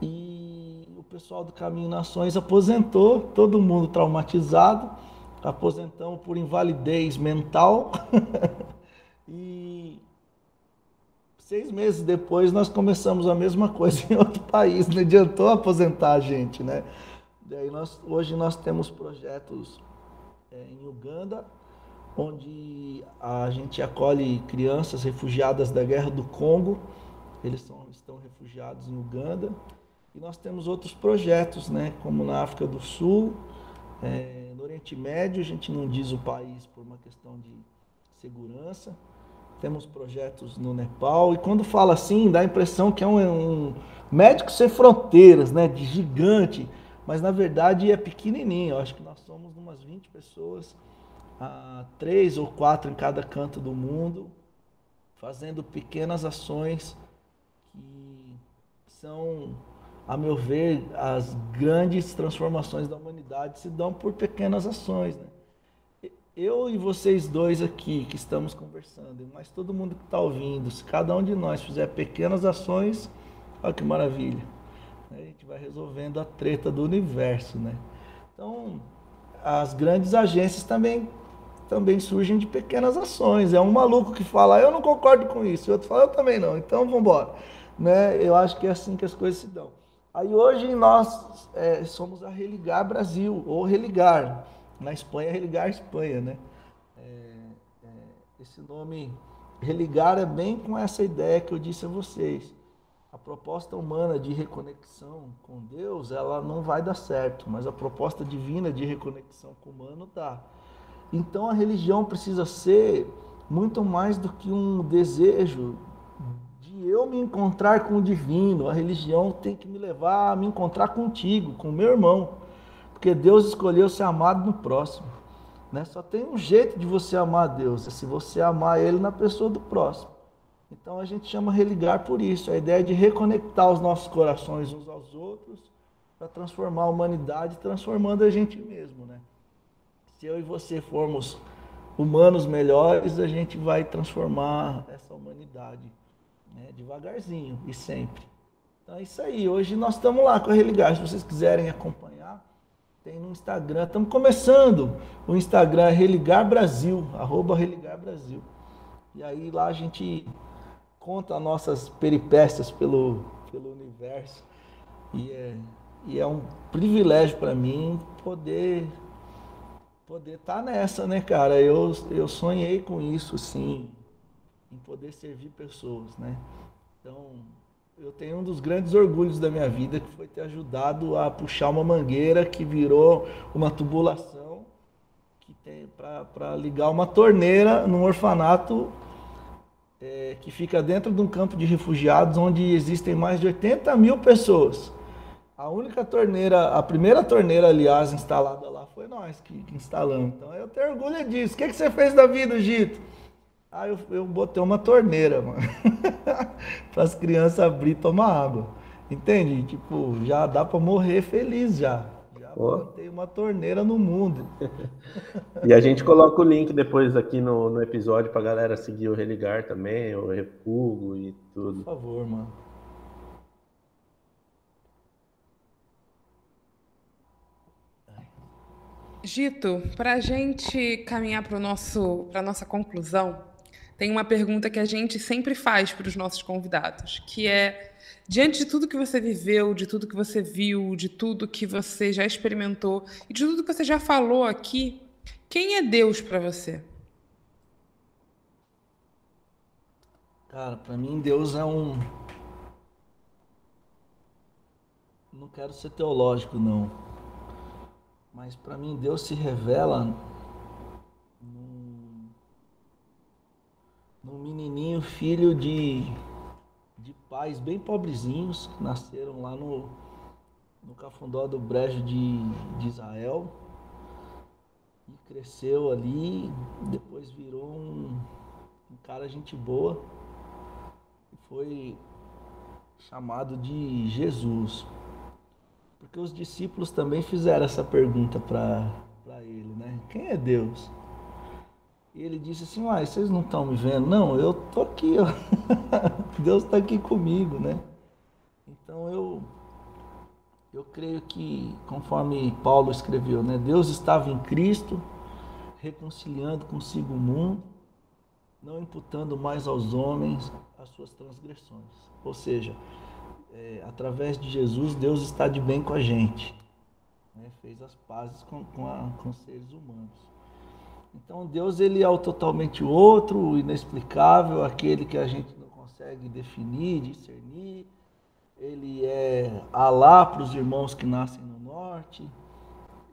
e o pessoal do Caminho Nações aposentou, todo mundo traumatizado, aposentamos por invalidez mental. e Seis meses depois nós começamos a mesma coisa em outro país, não adiantou aposentar a gente, né? Daí nós, hoje nós temos projetos é, em Uganda, onde a gente acolhe crianças refugiadas da guerra do Congo, eles são, estão refugiados em Uganda, e nós temos outros projetos, né, como na África do Sul, é, no Oriente Médio, a gente não diz o país por uma questão de segurança, temos projetos no Nepal, e quando fala assim, dá a impressão que é um, um médico sem fronteiras, né, de gigante, mas na verdade é pequenininho, eu acho que nós somos umas 20 pessoas, ah, três ou quatro em cada canto do mundo, fazendo pequenas ações que são, a meu ver, as grandes transformações da humanidade se dão por pequenas ações, né? Eu e vocês dois aqui que estamos conversando, mas todo mundo que está ouvindo, se cada um de nós fizer pequenas ações, olha que maravilha. A gente vai resolvendo a treta do universo, né? Então, as grandes agências também também surgem de pequenas ações. É um maluco que fala, eu não concordo com isso, e outro fala, eu também não, então vamos embora. Né? Eu acho que é assim que as coisas se dão. Aí hoje nós é, somos a Religar Brasil, ou Religar. Na Espanha, religar a Espanha, né? É, é, esse nome religar é bem com essa ideia que eu disse a vocês. A proposta humana de reconexão com Deus, ela não vai dar certo, mas a proposta divina de reconexão com o humano dá. Então a religião precisa ser muito mais do que um desejo de eu me encontrar com o divino. A religião tem que me levar a me encontrar contigo, com o meu irmão. Porque Deus escolheu ser amado no próximo. Né? Só tem um jeito de você amar a Deus, é se você amar Ele na pessoa do próximo. Então a gente chama religar por isso, a ideia de reconectar os nossos corações uns aos outros para transformar a humanidade, transformando a gente mesmo. Né? Se eu e você formos humanos melhores, a gente vai transformar essa humanidade né? devagarzinho e sempre. Então é isso aí. Hoje nós estamos lá com a Religar. Se vocês quiserem acompanhar, tem no Instagram. Estamos começando. O Instagram é Religar Brasil, arroba Religar Brasil. E aí lá a gente conta nossas peripécias pelo, pelo universo. E é, e é um privilégio para mim poder poder estar tá nessa, né, cara? Eu, eu sonhei com isso, sim, em poder servir pessoas, né? Então, eu tenho um dos grandes orgulhos da minha vida que foi ter ajudado a puxar uma mangueira que virou uma tubulação que tem para ligar uma torneira num orfanato é, que fica dentro de um campo de refugiados onde existem mais de 80 mil pessoas. A única torneira, a primeira torneira, aliás, instalada lá foi nós que, que instalamos. Então eu tenho orgulho disso. O que, que você fez da vida, Gito? Ah, eu, eu botei uma torneira, mano. para as crianças abrir e tomar água. Entende? Tipo, já dá para morrer feliz já. Já oh. botei uma torneira no mundo. e a gente coloca o link depois aqui no, no episódio pra galera seguir o Religar também, o Refugo e tudo. Por favor, mano. Gito, para a gente caminhar para a nossa conclusão, tem uma pergunta que a gente sempre faz para os nossos convidados, que é diante de tudo que você viveu, de tudo que você viu, de tudo que você já experimentou e de tudo que você já falou aqui, quem é Deus para você? Cara, para mim Deus é um não quero ser teológico não mas para mim Deus se revela num menininho filho de, de pais bem pobrezinhos que nasceram lá no, no Cafundó do Brejo de, de Israel e cresceu ali, depois virou um, um cara gente boa e foi chamado de Jesus. Porque os discípulos também fizeram essa pergunta para ele, né? Quem é Deus? E ele disse assim, uai, vocês não estão me vendo? Não, eu tô aqui, ó. Deus está aqui comigo, né? Então eu eu creio que, conforme Paulo escreveu, né? Deus estava em Cristo, reconciliando consigo o mundo, não imputando mais aos homens as suas transgressões. Ou seja, é, através de Jesus, Deus está de bem com a gente. Né? Fez as pazes com, com, a, com os seres humanos. Então Deus ele é o totalmente outro, o inexplicável, aquele que a gente não consegue definir, discernir. Ele é Alá para os irmãos que nascem no norte.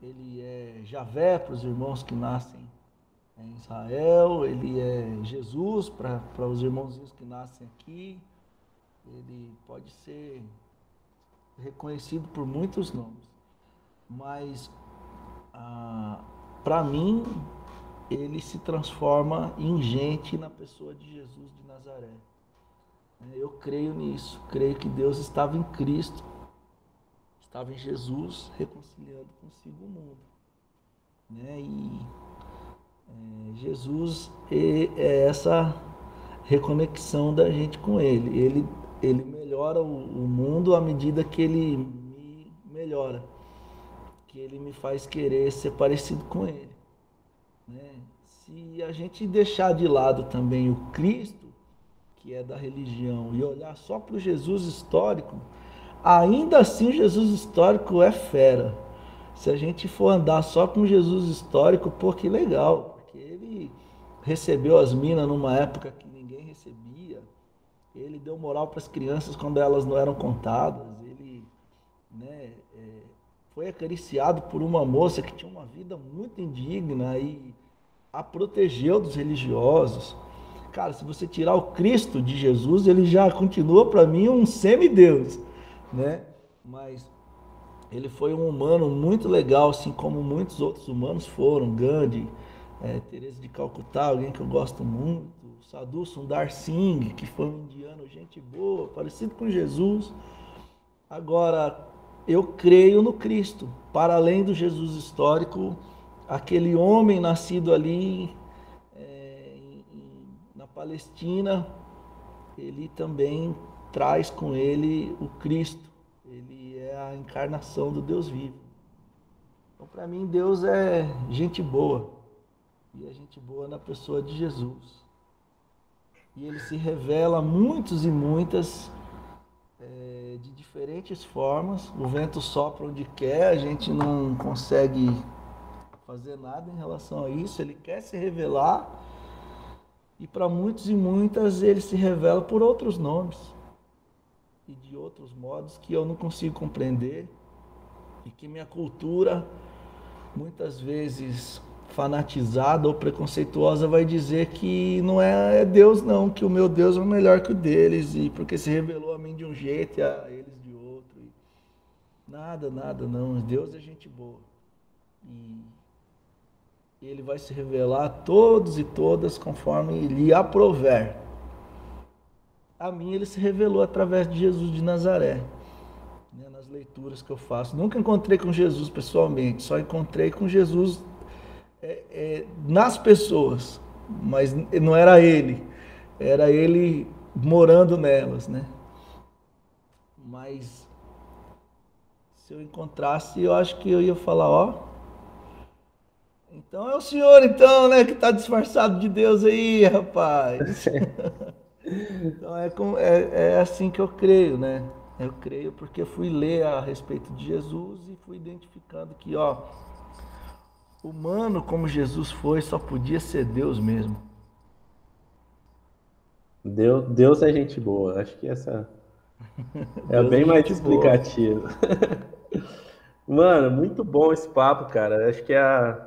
Ele é Javé para os irmãos que nascem em Israel. Ele é Jesus para, para os irmãozinhos que nascem aqui ele pode ser reconhecido por muitos nomes, mas ah, para mim ele se transforma em gente na pessoa de Jesus de Nazaré. Eu creio nisso, creio que Deus estava em Cristo, estava em Jesus reconciliando consigo o mundo. Né? E é, Jesus é, é essa reconexão da gente com Ele. Ele ele melhora o, o mundo à medida que ele me melhora, que ele me faz querer ser parecido com ele. Né? Se a gente deixar de lado também o Cristo, que é da religião, e olhar só para o Jesus histórico, ainda assim o Jesus histórico é fera. Se a gente for andar só com Jesus histórico, pô, que legal, porque ele recebeu as minas numa época que ninguém recebia ele deu moral para as crianças quando elas não eram contadas. Foi acariciado por uma moça que tinha uma vida muito indigna e a protegeu dos religiosos. Cara, se você tirar o Cristo de Jesus, ele já continua para mim um semideus, né? Mas ele foi um humano muito legal, assim como muitos outros humanos foram. Gandhi, é, Teresa de Calcutá, alguém que eu gosto muito. Sadhu Sundar Singh, que foi um indiano, gente boa, parecido com Jesus. Agora, eu creio no Cristo, para além do Jesus histórico, aquele homem nascido ali é, na Palestina, ele também traz com ele o Cristo. Ele é a encarnação do Deus vivo. Então, para mim, Deus é gente boa. E é gente boa na pessoa de Jesus. E ele se revela muitos e muitas diferentes formas. O vento sopra onde quer, a gente não consegue fazer nada em relação a isso, ele quer se revelar. E para muitos e muitas ele se revela por outros nomes e de outros modos que eu não consigo compreender e que minha cultura muitas vezes fanatizada ou preconceituosa vai dizer que não é, é Deus não, que o meu Deus é melhor que o deles e porque se revelou a mim de um jeito e a eles. Nada, nada não. Deus é gente boa. E ele vai se revelar a todos e todas conforme lhe aprover. A mim ele se revelou através de Jesus de Nazaré né, nas leituras que eu faço. Nunca encontrei com Jesus pessoalmente, só encontrei com Jesus é, é, nas pessoas, mas não era ele, era ele morando nelas, né? Mas se eu encontrasse, eu acho que eu ia falar, ó, então é o senhor, então, né, que está disfarçado de Deus aí, rapaz. então é, é, é assim que eu creio, né? Eu creio porque fui ler a respeito de Jesus e fui identificando que, ó, humano como Jesus foi, só podia ser Deus mesmo. Deus, Deus é gente boa. Acho que essa é bem é mais explicativo. Mano, muito bom esse papo, cara. Acho que é a,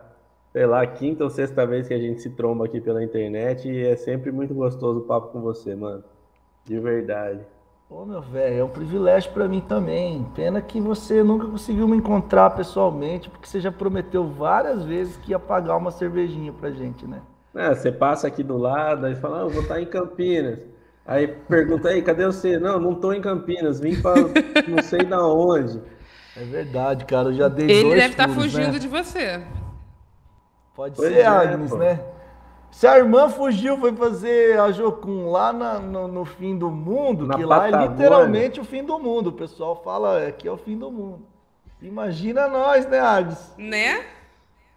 sei lá, quinta ou sexta vez que a gente se tromba aqui pela internet e é sempre muito gostoso o papo com você, mano. De verdade. Ô meu velho, é um privilégio para mim também. Pena que você nunca conseguiu me encontrar pessoalmente, porque você já prometeu várias vezes que ia pagar uma cervejinha pra gente, né? É, você passa aqui do lado, aí fala, ah, eu vou estar em Campinas. Aí pergunta aí, cadê você? Não, não tô em Campinas, vim para não sei da onde. É verdade, cara, eu já dei Ele dois deve estar tá fugindo né? de você. Pode pois ser, é, Agnes, pô. né? Se a irmã fugiu, foi fazer a Jocum lá na, no, no, fim do mundo, na que lá é literalmente o fim do mundo. O pessoal fala é, que é o fim do mundo. Imagina nós, né, Agnes? Né?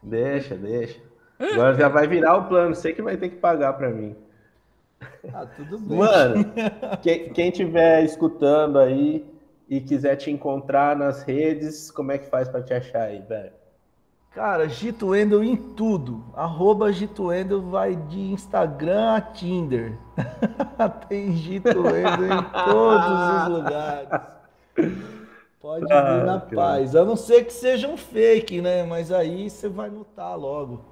Deixa, deixa. Agora já vai virar o plano. Sei que vai ter que pagar para mim. Ah, tudo bem. Mano, quem, quem tiver escutando aí e quiser te encontrar nas redes, como é que faz para te achar aí, velho? Cara, Gito Wendel em tudo. Arroba Gito Wendel vai de Instagram a Tinder. Tem Gito Wendel em todos os lugares. Pode ah, vir na paz. A não ser que seja um fake, né? Mas aí você vai notar logo.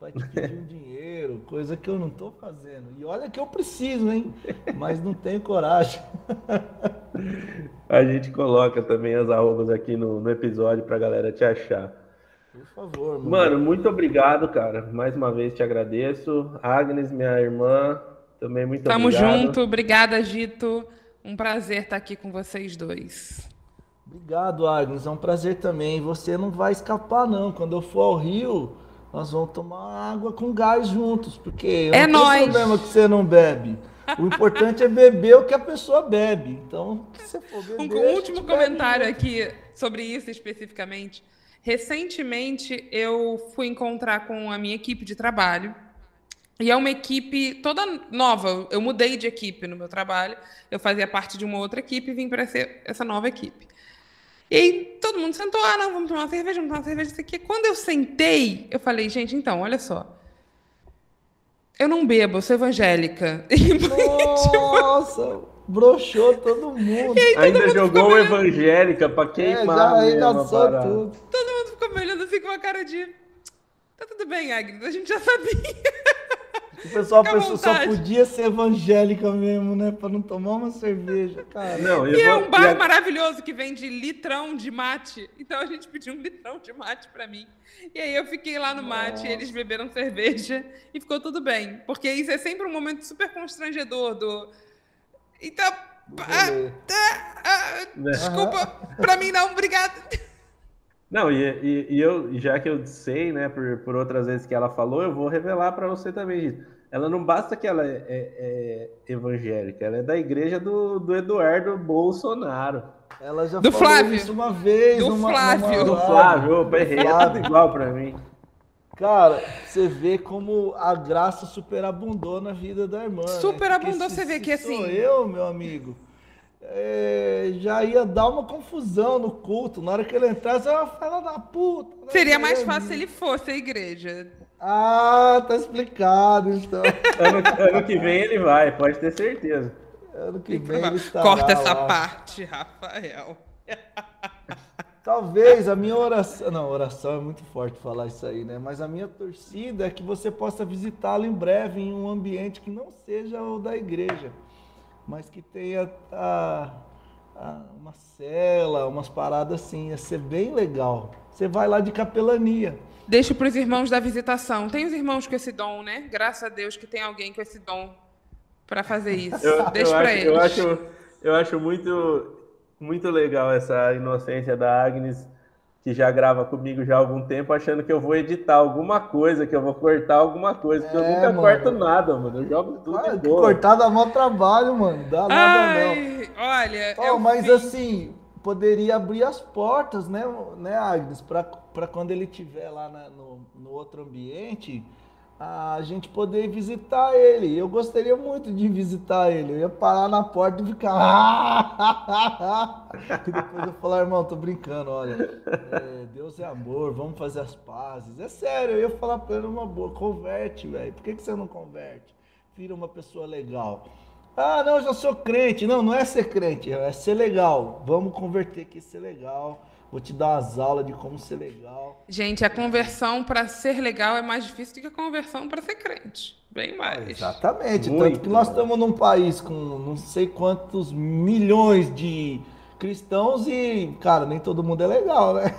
Vai te pedir um dinheiro, coisa que eu não tô fazendo. E olha que eu preciso, hein? Mas não tenho coragem. A gente coloca também as arrobas aqui no, no episódio pra galera te achar. Por favor, mano. Mano, muito obrigado, cara. Mais uma vez te agradeço. Agnes, minha irmã, também muito Tamo obrigado. Tamo junto. Obrigada, Gito. Um prazer estar aqui com vocês dois. Obrigado, Agnes. É um prazer também. Você não vai escapar, não. Quando eu for ao Rio, nós vamos tomar água com gás juntos, porque é não tem problema que você não bebe. O importante é beber o que a pessoa bebe. Então, se você for beber. Um último comentário aqui sobre isso especificamente. Recentemente eu fui encontrar com a minha equipe de trabalho. E é uma equipe toda nova. Eu mudei de equipe no meu trabalho. Eu fazia parte de uma outra equipe e vim para essa nova equipe. E aí todo mundo sentou, ah, não, vamos tomar uma cerveja, vamos tomar uma cerveja, isso aqui. Quando eu sentei, eu falei, gente, então, olha só. Eu não bebo, eu sou evangélica. Nossa! broxou todo mundo. Todo Ainda mundo jogou evangélica pra queimar. É, já arregaçou tudo. Todo mundo ficou me olhando assim com uma cara de. Tá tudo bem, Agnes, a gente já sabia. O pessoal pensou, só podia ser evangélica mesmo, né? Pra não tomar uma cerveja, cara. Não, e é um bar maravilhoso que vende litrão de mate. Então a gente pediu um litrão de mate pra mim. E aí eu fiquei lá no mate, eles beberam cerveja e ficou tudo bem. Porque isso é sempre um momento super constrangedor do então, ah, ah, ah, desculpa, para mim não, obrigado. Não, e, e, e, eu, já que eu sei, né, por, por outras vezes que ela falou, eu vou revelar para você também. Ela não basta que ela é, é, é, evangélica, ela é da igreja do, do Eduardo Bolsonaro. Ela já do falou Flávio. isso uma vez. Do numa, Flávio. Numa do Flávio, opa, errei, é tudo igual para mim. Cara, você vê como a graça superabundou na vida da irmã. Superabundou, né? você vê que assim. Sou eu, meu amigo. É, já ia dar uma confusão no culto. Na hora que ele entrasse, eu ia falar da puta. Né? Seria mais fácil se ele fosse a igreja. Ah, tá explicado, então. ano, ano que vem ele vai, pode ter certeza. Ano que vem ele estará Corta essa lá. parte, Rafael. Talvez a minha oração. Não, oração é muito forte falar isso aí, né? Mas a minha torcida é que você possa visitá-lo em breve em um ambiente que não seja o da igreja, mas que tenha a, a, uma cela, umas paradas assim. Ia ser bem legal. Você vai lá de capelania. Deixa para os irmãos da visitação. Tem os irmãos com esse dom, né? Graças a Deus que tem alguém com esse dom para fazer isso. Eu, Deixa para eles. Eu acho, eu acho muito muito legal essa inocência da Agnes, que já grava comigo já há algum tempo, achando que eu vou editar alguma coisa, que eu vou cortar alguma coisa, porque é, eu nunca mano. corto nada, mano. Eu jogo tudo de boa. Cortar dá mó trabalho, mano. Dá nada Ai, não. Olha, oh, mas vi... assim, poderia abrir as portas, né, né Agnes, para quando ele estiver lá na, no, no outro ambiente a gente poder visitar ele. Eu gostaria muito de visitar ele. Eu ia parar na porta e ficar. e depois eu falar, irmão, tô brincando, olha. É, Deus é amor, vamos fazer as pazes. É sério, eu ia falar pra ele uma boa, converte, velho. Por que, que você não converte? Vira uma pessoa legal. Ah, não, eu já sou crente. Não, não é ser crente, é ser legal. Vamos converter aqui, ser legal Vou te dar umas aulas de como ser legal. Gente, a conversão para ser legal é mais difícil do que a conversão para ser crente. Bem mais. Exatamente. Muito Tanto que nós estamos num país com não sei quantos milhões de cristãos e, cara, nem todo mundo é legal, né?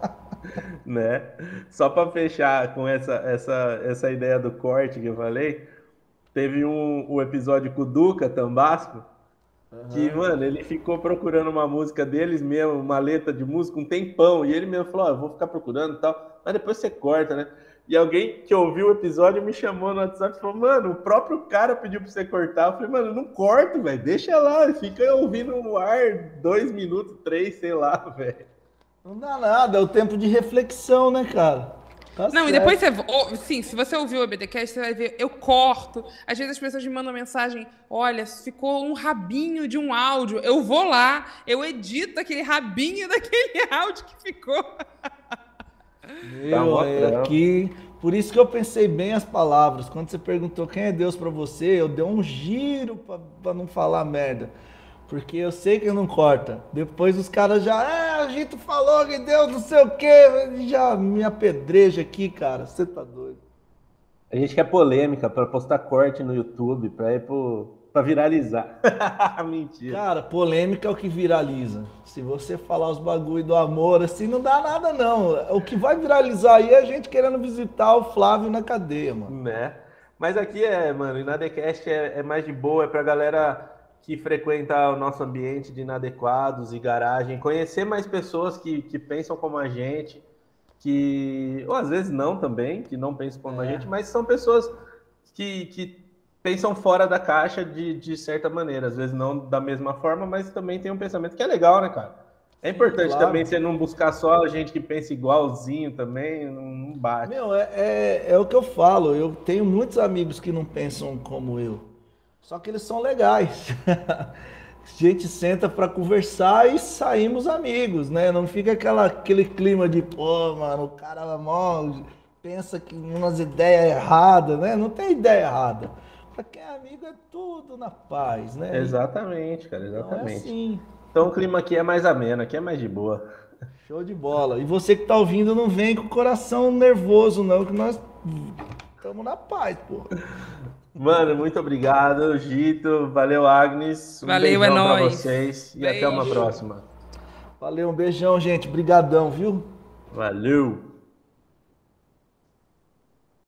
né? Só para fechar com essa, essa, essa ideia do corte que eu falei, teve um, um episódio com o Duca Tambasco Uhum. Que, mano, ele ficou procurando uma música deles mesmo, uma letra de música, um tempão. E ele mesmo falou: Ó, oh, vou ficar procurando e tal. Mas depois você corta, né? E alguém que ouviu o episódio me chamou no WhatsApp e falou: Mano, o próprio cara pediu pra você cortar. Eu falei: Mano, não corto, velho. Deixa lá. Fica ouvindo no ar dois minutos, três, sei lá, velho. Não dá nada. É o tempo de reflexão, né, cara? Tá não, certo. e depois você. Sim, se você ouvir o EBDcast, você vai ver, eu corto. Às vezes as pessoas me mandam mensagem: olha, ficou um rabinho de um áudio. Eu vou lá, eu edito aquele rabinho daquele áudio que ficou. Meu, tá é aqui. Por isso que eu pensei bem as palavras. Quando você perguntou quem é Deus para você, eu dei um giro para não falar merda. Porque eu sei que não corta. Depois os caras já, é, a gente falou que Deus não sei o quê. Já me apedreja aqui, cara. Você tá doido. A gente quer polêmica para postar corte no YouTube, para ir pro, pra viralizar. Mentira. Cara, polêmica é o que viraliza. Se você falar os bagulho do amor, assim, não dá nada, não. O que vai viralizar aí é a gente querendo visitar o Flávio na cadeia, mano. Né? Mas aqui é, mano, o Inadecast é, é mais de boa, é pra galera que frequenta o nosso ambiente de inadequados e garagem, conhecer mais pessoas que, que pensam como a gente, que, ou às vezes não também, que não pensam como é. a gente, mas são pessoas que, que pensam fora da caixa de, de certa maneira, às vezes não da mesma forma, mas também tem um pensamento que é legal, né, cara? É importante claro. também você não buscar só a gente que pensa igualzinho também, não bate. Meu, é, é, é o que eu falo, eu tenho muitos amigos que não pensam como eu. Só que eles são legais. a gente senta para conversar e saímos amigos, né? Não fica aquela, aquele clima de, pô, mano, o cara mó, pensa que umas ideias erradas, né? Não tem ideia errada. Para quem é amigo é tudo na paz, né? Exatamente, cara, exatamente. Então, é assim. então o clima aqui é mais ameno, aqui é mais de boa. Show de bola. E você que tá ouvindo, não vem com o coração nervoso, não, que nós estamos na paz, pô. Mano, muito obrigado, Gito. Valeu, Agnes. Um Valeu, é nóis. pra vocês e Beijo. até uma próxima. Valeu, um beijão, gente. Brigadão, viu? Valeu.